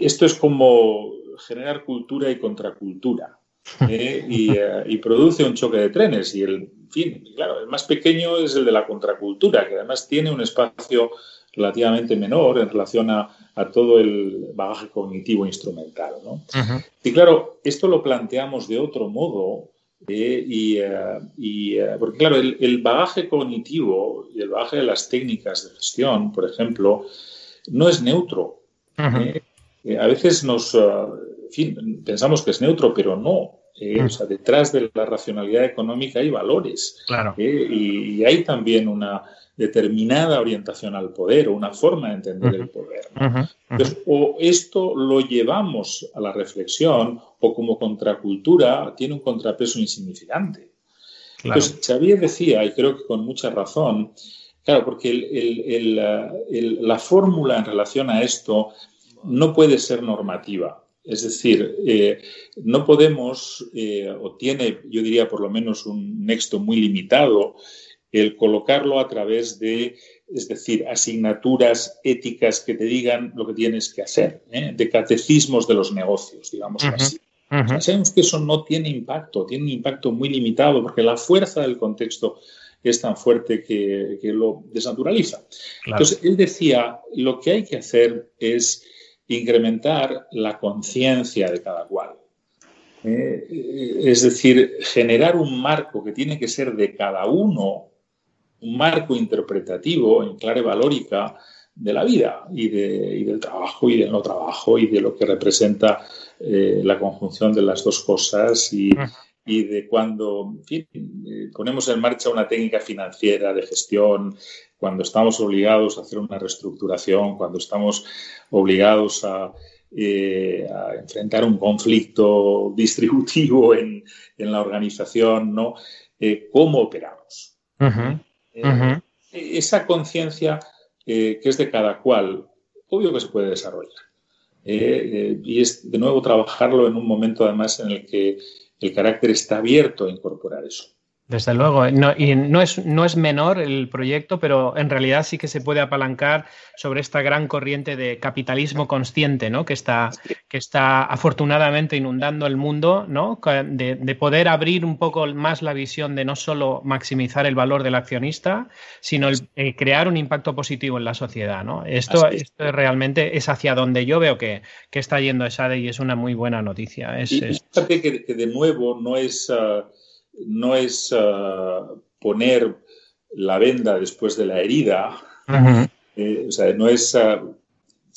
esto es como generar cultura y contracultura ¿eh? Eh, y, produce un choque de trenes y el, fin, claro, el más pequeño es el de la contracultura, que además tiene un espacio relativamente menor en relación a, todo el bagaje cognitivo instrumental. Y claro, esto lo planteamos de otro modo eh, y, eh, eh, porque claro, el, bagaje cognitivo y el bagaje de las técnicas de gestión, por ejemplo, no es neutro. a veces nos pensamos que es neutro, pero no. O sea, detrás de la racionalidad económica hay valores. Claro. y, hay también una determinada orientación al poder o una forma de entender el poder. o esto lo llevamos a la reflexión o como contracultura tiene un contrapeso insignificante. Entonces, Xavier decía, y creo que con mucha razón, claro, porque la fórmula en relación a esto no puede ser normativa. Es decir, eh, no podemos, eh, o tiene, yo diría, por lo menos un nexo muy limitado, el colocarlo a través de, es decir, asignaturas éticas que te digan lo que tienes que hacer, ¿eh? de catecismos de los negocios, digamos así. sabemos que eso no tiene impacto, tiene un impacto muy limitado porque la fuerza del contexto es tan fuerte que, lo desnaturaliza. Entonces, él decía, lo que hay que hacer es incrementar la conciencia de cada cual. ¿eh? es decir, generar un marco que tiene que ser de cada uno un marco interpretativo en clave valórica de la vida y, del trabajo y del no trabajo y de lo que representa eh, la conjunción de las dos cosas y, de cuando eh, ponemos en marcha una técnica financiera de gestión, cuando estamos obligados a hacer una reestructuración, cuando estamos obligados a, eh, enfrentar un conflicto distributivo en, la organización, ¿no? ¿Cómo operamos? Eh, esa conciencia eh, que es de cada cual, obvio que se puede desarrollar. Eh, y es de nuevo trabajarlo en un momento además en el que el carácter está abierto a incorporar eso. Desde luego, no, y no es, no es menor el proyecto, pero en realidad sí que se puede apalancar sobre esta gran corriente de capitalismo consciente, ¿no? Que está, que está afortunadamente inundando el mundo, ¿no? De, poder abrir un poco más la visión de no solo maximizar el valor del accionista, sino el, eh, crear un impacto positivo en la sociedad, ¿no? Esto, esto realmente es hacia donde yo veo que, está yendo esa y es una muy buena noticia. Es, y, Que, de nuevo no es. Ah, no es eh, poner la venda después de la herida, eh, o sea, no es, eh,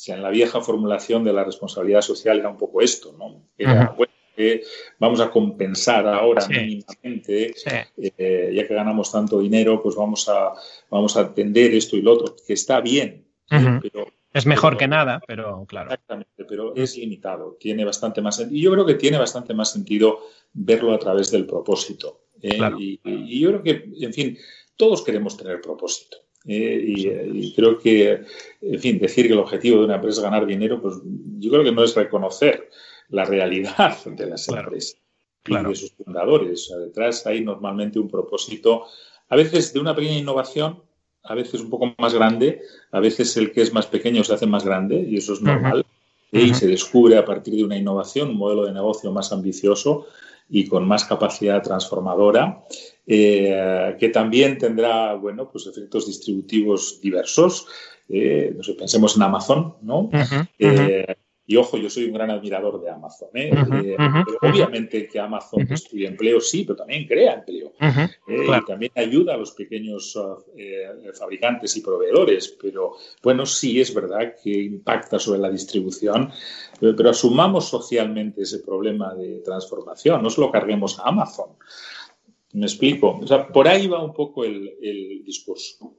en la vieja formulación de la responsabilidad social era un poco esto, ¿no? vamos a compensar ahora mínimamente, ya que ganamos tanto dinero, pues vamos a, vamos a atender esto y lo otro, que está bien, pero es mejor que nada, pero claro. Exactamente, pero es limitado. Tiene bastante más Y yo creo que tiene bastante más sentido verlo a través del propósito. ¿eh? Y, yo creo que, en fin, todos queremos tener propósito. ¿eh? y, creo que, en fin, decir que el objetivo de una empresa es ganar dinero, pues yo creo que no es reconocer la realidad de las empresas y de sus fundadores. detrás hay normalmente un propósito, a veces de una pequeña innovación, a veces un poco más grande, a veces el que es más pequeño se hace más grande y eso es normal. Y se descubre a partir de una innovación un modelo de negocio más ambicioso y con más capacidad transformadora, eh, que también tendrá bueno, pues efectos distributivos diversos. Eh, no sé, pensemos en Amazon, ¿no? Eh, Y ojo, yo soy un gran admirador de Amazon. ¿eh? Eh, obviamente que Amazon destruye empleo, sí, pero también crea empleo. Y también ayuda a los pequeños fabricantes y proveedores. Pero bueno, sí es verdad que impacta sobre la distribución, pero, asumamos socialmente ese problema de transformación. No se lo carguemos a Amazon. Me explico. O sea, por ahí va un poco el, el discurso.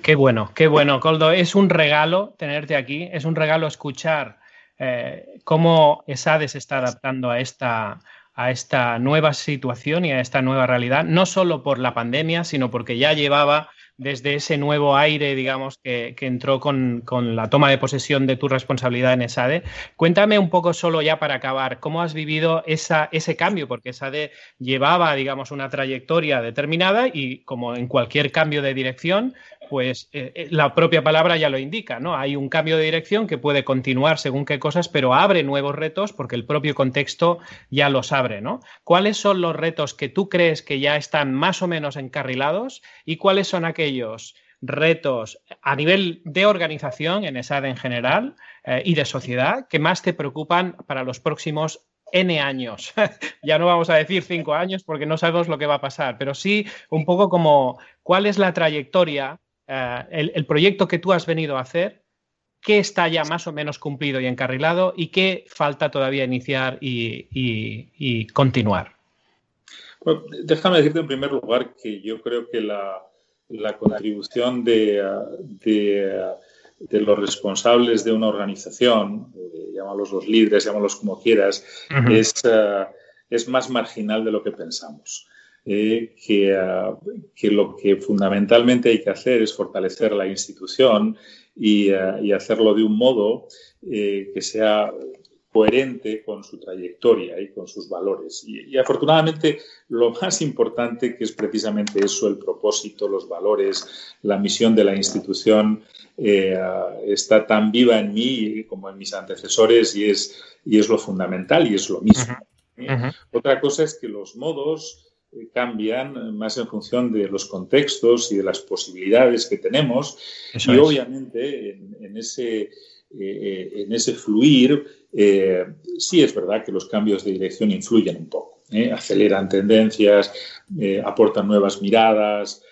Qué bueno, qué bueno, Coldo. Es un regalo tenerte aquí, es un regalo escuchar eh, cómo ESADE se está adaptando a esta, a esta nueva situación y a esta nueva realidad, no solo por la pandemia, sino porque ya llevaba desde ese nuevo aire, digamos, que, entró con, la toma de posesión de tu responsabilidad en ESADE. Cuéntame un poco solo ya para acabar, ¿cómo has vivido esa, ese cambio? Porque ESADE llevaba, digamos, una trayectoria determinada y como en cualquier cambio de dirección, pues eh, eh, la propia palabra ya lo indica, ¿no? Hay un cambio de dirección que puede continuar según qué cosas, pero abre nuevos retos porque el propio contexto ya los abre, ¿no? ¿Cuáles son los retos que tú crees que ya están más o menos encarrilados y cuáles son aquellos retos a nivel de organización en ESAD en general eh, y de sociedad que más te preocupan para los próximos N años. ya no vamos a decir cinco años porque no sabemos lo que va a pasar, pero sí un poco como cuál es la trayectoria eh, el, proyecto que tú has venido a hacer, qué está ya más o menos cumplido y encarrilado y qué falta todavía iniciar y, continuar. déjame decirte en primer lugar que yo creo que la, contribución de, los responsables de una organización, eh, llámalos los líderes, llámalos como quieras, es, eh, es más marginal de lo que pensamos. Eh, ah, que, lo que fundamentalmente hay que hacer es fortalecer la institución y, ah, hacerlo de un modo eh, que sea coherente con su trayectoria y con sus valores. Y, afortunadamente lo más importante que es precisamente eso, el propósito, los valores, la misión de la institución eh, ah, está tan viva en mí como en mis antecesores y es, y es lo fundamental y es lo mismo. Otra cosa es que los modos cambian más en función de los contextos y de las posibilidades que tenemos. y obviamente en, ese, eh, en ese fluir, eh, sí es verdad que los cambios de dirección influyen un poco. ¿eh? Aceleran tendencias, aportan nuevas miradas.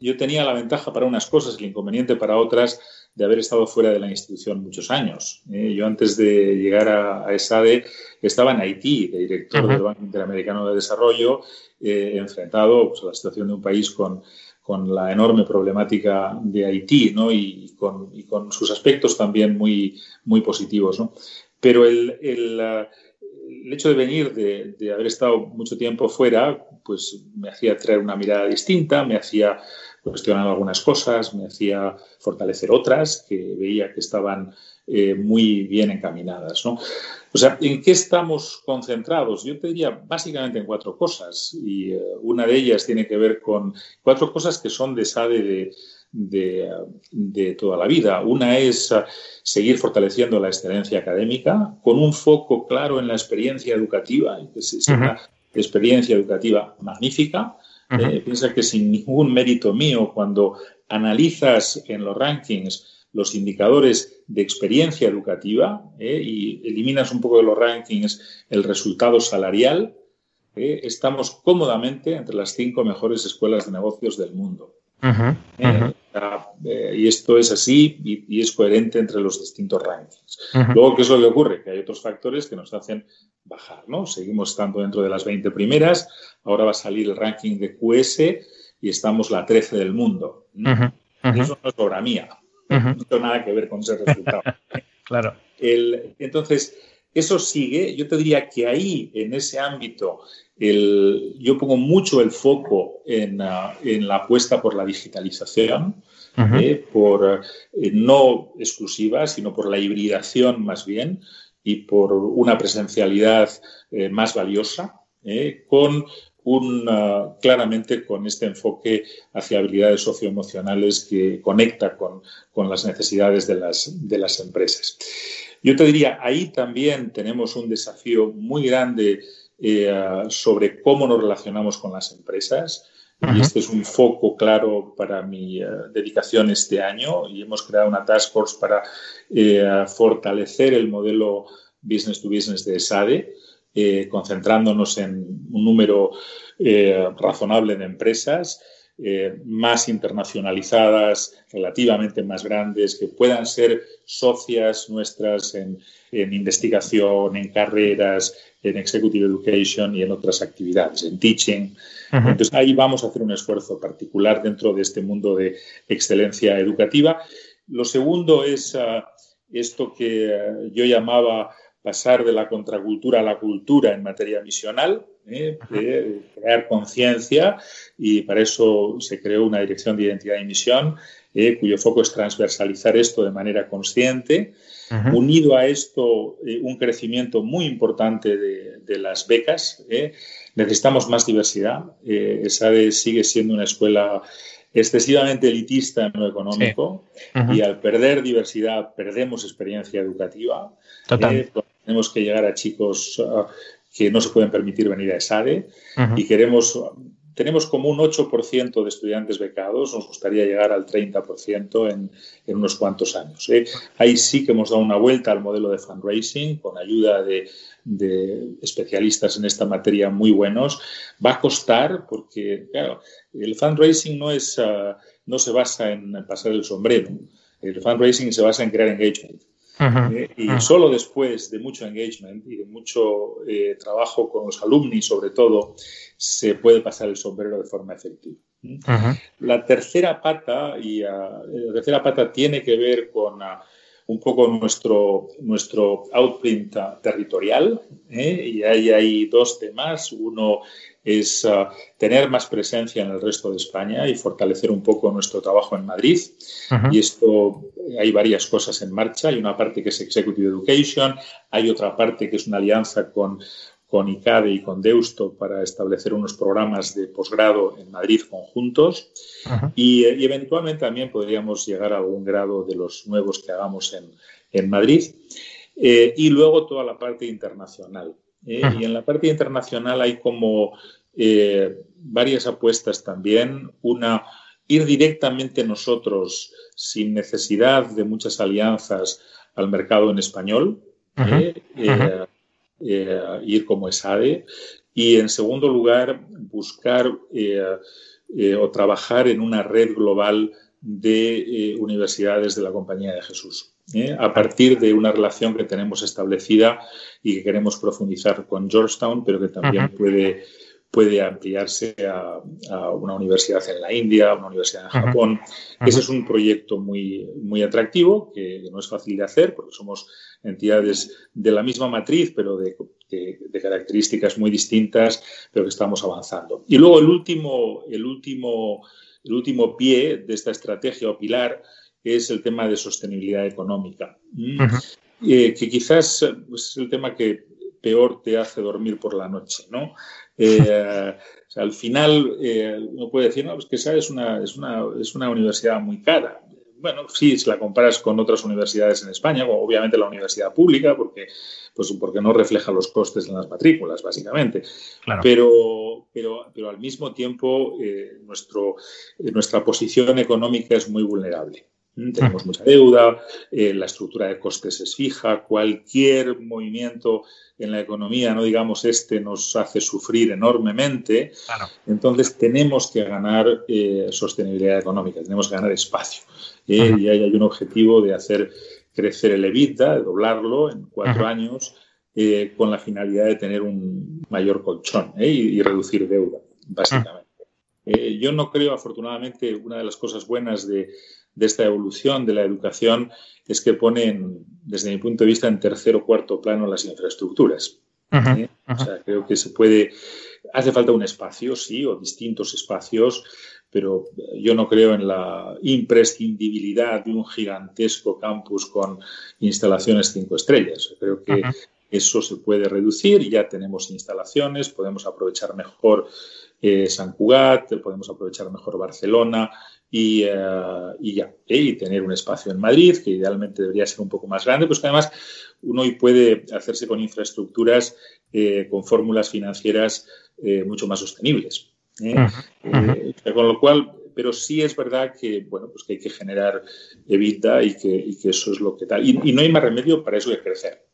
yo tenía la ventaja para unas cosas, el inconveniente para otras de haber estado fuera de la institución muchos años. ¿eh? Yo antes de llegar a, ESADE estaba en Haití, de director del Banco Interamericano de Desarrollo, eh, enfrentado pues, a la situación de un país con, con la enorme problemática de Haití ¿no? y, con, y, con, sus aspectos también muy, muy positivos. ¿no? Pero el, el, el, hecho de venir, de, de haber estado mucho tiempo fuera, pues me hacía traer una mirada distinta, me hacía cuestionar algunas cosas, me hacía fortalecer otras que veía que estaban eh, muy bien encaminadas. ¿no? O sea, ¿en qué estamos concentrados? Yo te diría básicamente en cuatro cosas y eh, una de ellas tiene que ver con cuatro cosas que son de SADE de, de, toda la vida. Una es uh, seguir fortaleciendo la excelencia académica con un foco claro en la experiencia educativa, que es una experiencia educativa magnífica. Eh, piensa que sin ningún mérito mío, cuando analizas en los rankings los indicadores de experiencia educativa eh, y eliminas un poco de los rankings el resultado salarial, eh, estamos cómodamente entre las cinco mejores escuelas de negocios del mundo. Y esto es así y, es coherente entre los distintos rankings. Luego, ¿qué es lo que ocurre? Que hay otros factores que nos hacen bajar, ¿no? Seguimos estando dentro de las 20 primeras, ahora va a salir el ranking de QS y estamos la 13 del mundo. Eso no es obra mía, no tiene nada que ver con ese resultado. claro. entonces, eso sigue, yo te diría que ahí, en ese ámbito, yo pongo mucho el foco en, ah, la apuesta por la digitalización, eh, por eh, no exclusiva, sino por la hibridación más bien y por una presencialidad eh, más valiosa, con un, claramente con este enfoque hacia habilidades socioemocionales que conecta con, con las necesidades de las, de las, empresas. Yo te diría, ahí también tenemos un desafío muy grande eh, sobre cómo nos relacionamos con las empresas. Y este es un foco claro para mi dedicación este año. Y hemos creado una task force para fortalecer el modelo business to business de SADE, concentrándonos en un número razonable de empresas eh, más internacionalizadas, relativamente más grandes, que puedan ser socias nuestras en, investigación, en carreras, en executive education y en otras actividades, en teaching. Entonces ahí vamos a hacer un esfuerzo particular dentro de este mundo de excelencia educativa. Lo segundo es ah, esto que ah, yo llamaba pasar de la contracultura a la cultura en materia misional, ¿eh? crear conciencia y para eso se creó una dirección de identidad y misión ¿eh? cuyo foco es transversalizar esto de manera consciente. Unido a esto, eh, un crecimiento muy importante de, las becas. Necesitamos más diversidad. ESADE sigue siendo una escuela excesivamente elitista en lo económico y al perder diversidad perdemos experiencia educativa. Total. tenemos que llegar a chicos uh, que no se pueden permitir venir a ESADE y queremos, tenemos como un 8% de estudiantes becados, nos gustaría llegar al 30% en, en, unos cuantos años. ¿eh? Ahí sí que hemos dado una vuelta al modelo de fundraising con ayuda de, de especialistas en esta materia muy buenos. Va a costar porque, claro, el fundraising no, es, uh, no se basa en pasar el sombrero. El fundraising se basa en crear engagement. Eh, y solo después de mucho engagement y de mucho eh, trabajo con los alumnos, sobre todo, se puede pasar el sombrero de forma efectiva. La tercera pata, y ah, la tercera pata tiene que ver con ah, un poco nuestro, nuestro outprint ah, territorial, ¿eh? y ahí hay dos temas. Uno es uh, tener más presencia en el resto de España y fortalecer un poco nuestro trabajo en Madrid. Y esto, hay varias cosas en marcha. Hay una parte que es Executive Education, hay otra parte que es una alianza con, con ICADE y con Deusto para establecer unos programas de posgrado en Madrid conjuntos. y, eventualmente también podríamos llegar a algún grado de los nuevos que hagamos en, en Madrid. Eh, y luego toda la parte internacional. ¿eh? Y en la parte internacional hay como eh, varias apuestas también. Una, ir directamente nosotros, sin necesidad de muchas alianzas, al mercado en español, ¿eh? Eh, ir como ESADE. Y en segundo lugar, buscar o trabajar en una red global de universidades de la Compañía de Jesús. a partir de una relación que tenemos establecida y que queremos profundizar con Georgetown, pero que también puede puede ampliarse a, una universidad en la India, a una universidad en Japón. Ese es un proyecto muy, muy atractivo, que, no es fácil de hacer, porque somos entidades de la misma matriz, pero de, características muy distintas, pero que estamos avanzando. Y luego el último, el último, el último pie de esta estrategia o pilar es el tema de sostenibilidad económica, mm. eh, que quizás pues, es el tema que peor te hace dormir por la noche, ¿no? Eh, al final eh, uno puede decir, no, pues que esa es una, es, una, es una universidad muy cara. Bueno, sí, si la comparas con otras universidades en España, obviamente la universidad pública, porque, pues porque no refleja los costes en las matrículas, básicamente. Pero, pero, pero al mismo tiempo eh, nuestro, nuestra posición económica es muy vulnerable. Mm, tenemos mucha deuda, la estructura de costes es fija, cualquier movimiento en la economía, no digamos este, nos hace sufrir enormemente. Entonces tenemos que ganar eh, sostenibilidad económica, tenemos que ganar espacio. Eh, y ahí hay un objetivo de hacer crecer el EBITDA, de doblarlo en cuatro años, eh, con la finalidad de tener un mayor colchón y, y, reducir deuda, básicamente. yo no creo, afortunadamente, una de las cosas buenas de, de esta evolución de la educación es que ponen, desde mi punto de vista, en tercer o cuarto plano las infraestructuras. ¿eh? O sea, creo que se puede, hace falta un espacio, sí, o distintos espacios, pero yo no creo en la imprescindibilidad de un gigantesco campus con instalaciones cinco estrellas. Creo que eso se puede reducir y ya tenemos instalaciones, podemos aprovechar mejor eh, San Cugat, podemos aprovechar mejor Barcelona y, eh, y ya, ¿eh? y tener un espacio en Madrid, que idealmente debería ser un poco más grande, pues que además uno hoy puede hacerse con infraestructuras con fórmulas financieras mucho más sostenibles. con lo cual, pero sí es verdad que, bueno, pues que hay que generar evita y que, y que eso es lo que tal. Y, no hay más remedio para eso que crecer.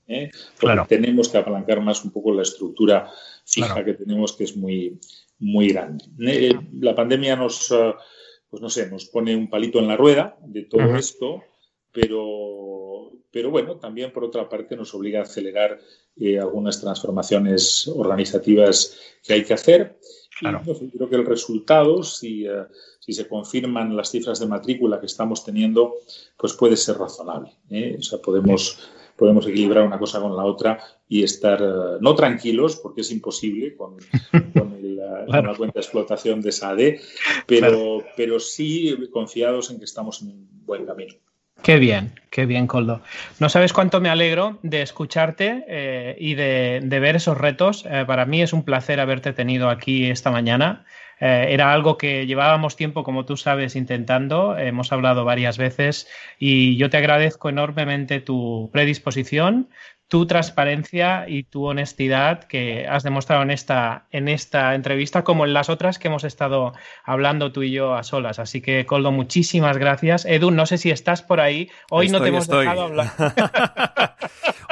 Porque tenemos que apalancar más un poco la estructura fija que tenemos, que es muy, muy grande. La pandemia nos, pues no sé, nos pone un palito en la rueda de todo esto, pero, pero bueno, también por otra parte nos obliga a acelerar eh, algunas transformaciones organizativas que hay que hacer. Claro. creo que el resultado, si, eh, si, se confirman las cifras de matrícula que estamos teniendo, pues puede ser razonable. ¿eh? O sea, podemos, podemos equilibrar una cosa con la otra y estar no tranquilos, porque es imposible con, la cuenta de explotación de SADE, pero, pero sí confiados en que estamos en un buen camino. Qué bien, qué bien, Coldo. No sabes cuánto me alegro de escucharte eh, y de, ver esos retos. Eh, para mí es un placer haberte tenido aquí esta mañana. Eh, era algo que llevábamos tiempo, como tú sabes, intentando. Hemos hablado varias veces y yo te agradezco enormemente tu predisposición, tu transparencia y tu honestidad que has demostrado en esta, en esta entrevista, como en las otras que hemos estado hablando tú y yo a solas. Así que, Coldo, muchísimas gracias. Edu, no sé si estás por ahí. Hoy no te hemos dejado hablar.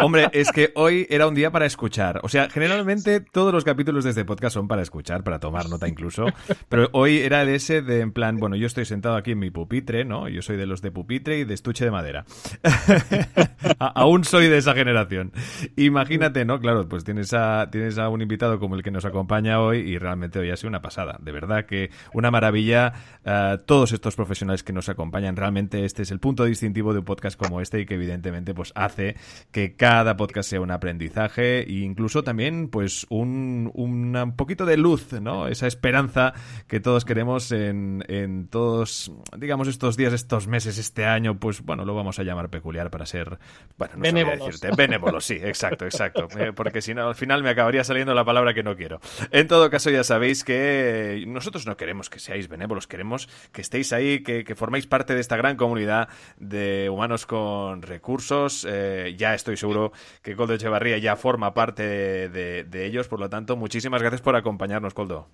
Hombre, es que hoy era un día para escuchar. O sea, generalmente todos los capítulos de este podcast son para escuchar, para tomar nota incluso. Pero hoy era el ese de en plan, bueno, yo estoy sentado aquí en mi pupitre, ¿no? Yo soy de los de pupitre y de estuche de madera. Aún soy de esa generación. Imagínate, ¿no? Claro, pues tienes a, tienes a un invitado como el que nos acompaña hoy y realmente hoy ha sido una pasada. De verdad que una maravilla. Eh, todos estos profesionales que nos acompañan, realmente este es el punto distintivo de un podcast como este y que evidentemente pues hace que cada podcast sea un aprendizaje e incluso también pues un, un poquito de luz, ¿no? Esa esperanza que todos queremos en, en todos, digamos, estos días, estos meses, este año, pues bueno, lo vamos a llamar peculiar para ser, bueno, no sé decirte, benévolo, sí, exacto, exacto. Eh, porque si no, al final me acabaría saliendo la palabra que no quiero. En todo caso, ya sabéis que nosotros no queremos que seáis benévolos, queremos que estéis ahí, que, forméis parte de esta gran comunidad de humanos con recursos. Eh, ya estoy seguro que Coldo Echevarría ya forma parte de, ellos, por lo tanto, muchísimas gracias por acompañarnos, Coldo.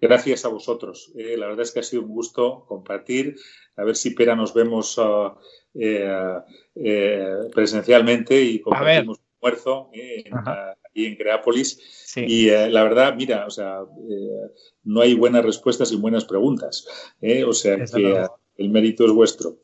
Gracias a vosotros. Eh, la verdad es que ha sido un gusto compartir. A ver si Pera nos vemos uh, eh, eh, presencialmente y compartimos un almuerzo eh, en, aquí en Creápolis. Y la verdad, mira, o sea, no hay buenas respuestas y buenas preguntas. O sea que el mérito es vuestro.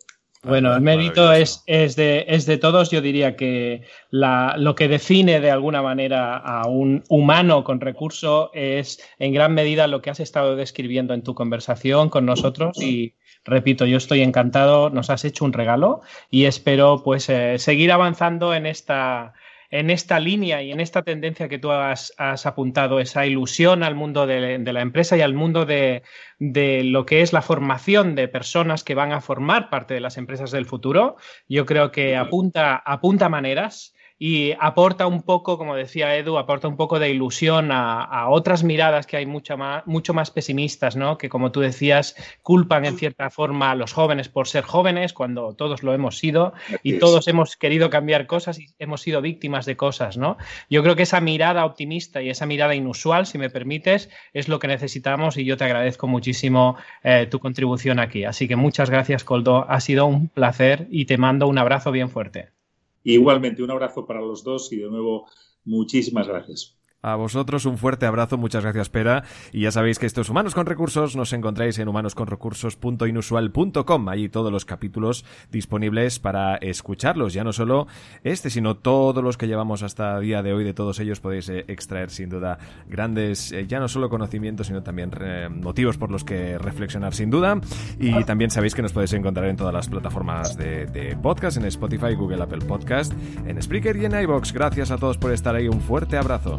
Bueno, el mérito es, es, de, es de todos. Yo diría que la, lo que define de alguna manera a un humano con recurso es en gran medida lo que has estado describiendo en tu conversación con nosotros. Y, repito, yo estoy encantado, nos has hecho un regalo y espero pues eh, seguir avanzando en esta, en esta línea y en esta tendencia que tú has, apuntado, esa ilusión al mundo de, la empresa y al mundo de, de, lo que es la formación de personas que van a formar parte de las empresas del futuro, yo creo que apunta, apunta maneras y aporta un poco, como decía Edu, aporta un poco de ilusión a, otras miradas que hay mucho más, mucho más pesimistas, ¿no? Que como tú decías, culpan en cierta forma a los jóvenes por ser jóvenes, cuando todos lo hemos sido y todos hemos querido cambiar cosas y hemos sido víctimas de cosas, ¿no? Yo creo que esa mirada optimista y esa mirada inusual, si me permites, es lo que necesitamos y yo te agradezco muchísimo eh, tu contribución aquí. Así que muchas gracias, Coldo. Ha sido un placer y te mando un abrazo bien fuerte. Igualmente, un abrazo para los dos y de nuevo, muchísimas gracias. A vosotros un fuerte abrazo, muchas gracias Pera. Y ya sabéis que estos Humanos con Recursos nos encontráis en humanosconrecursos.inusual.com. Allí todos los capítulos disponibles para escucharlos. Ya no solo este, sino todos los que llevamos hasta día de hoy. De todos ellos podéis eh, extraer sin duda grandes, eh, ya no solo conocimientos, sino también eh, motivos por los que reflexionar sin duda. Y también sabéis que nos podéis encontrar en todas las plataformas de, de podcast, en Spotify, Google, Apple Podcast, en Spreaker y en iBox. Gracias a todos por estar ahí. Un fuerte abrazo.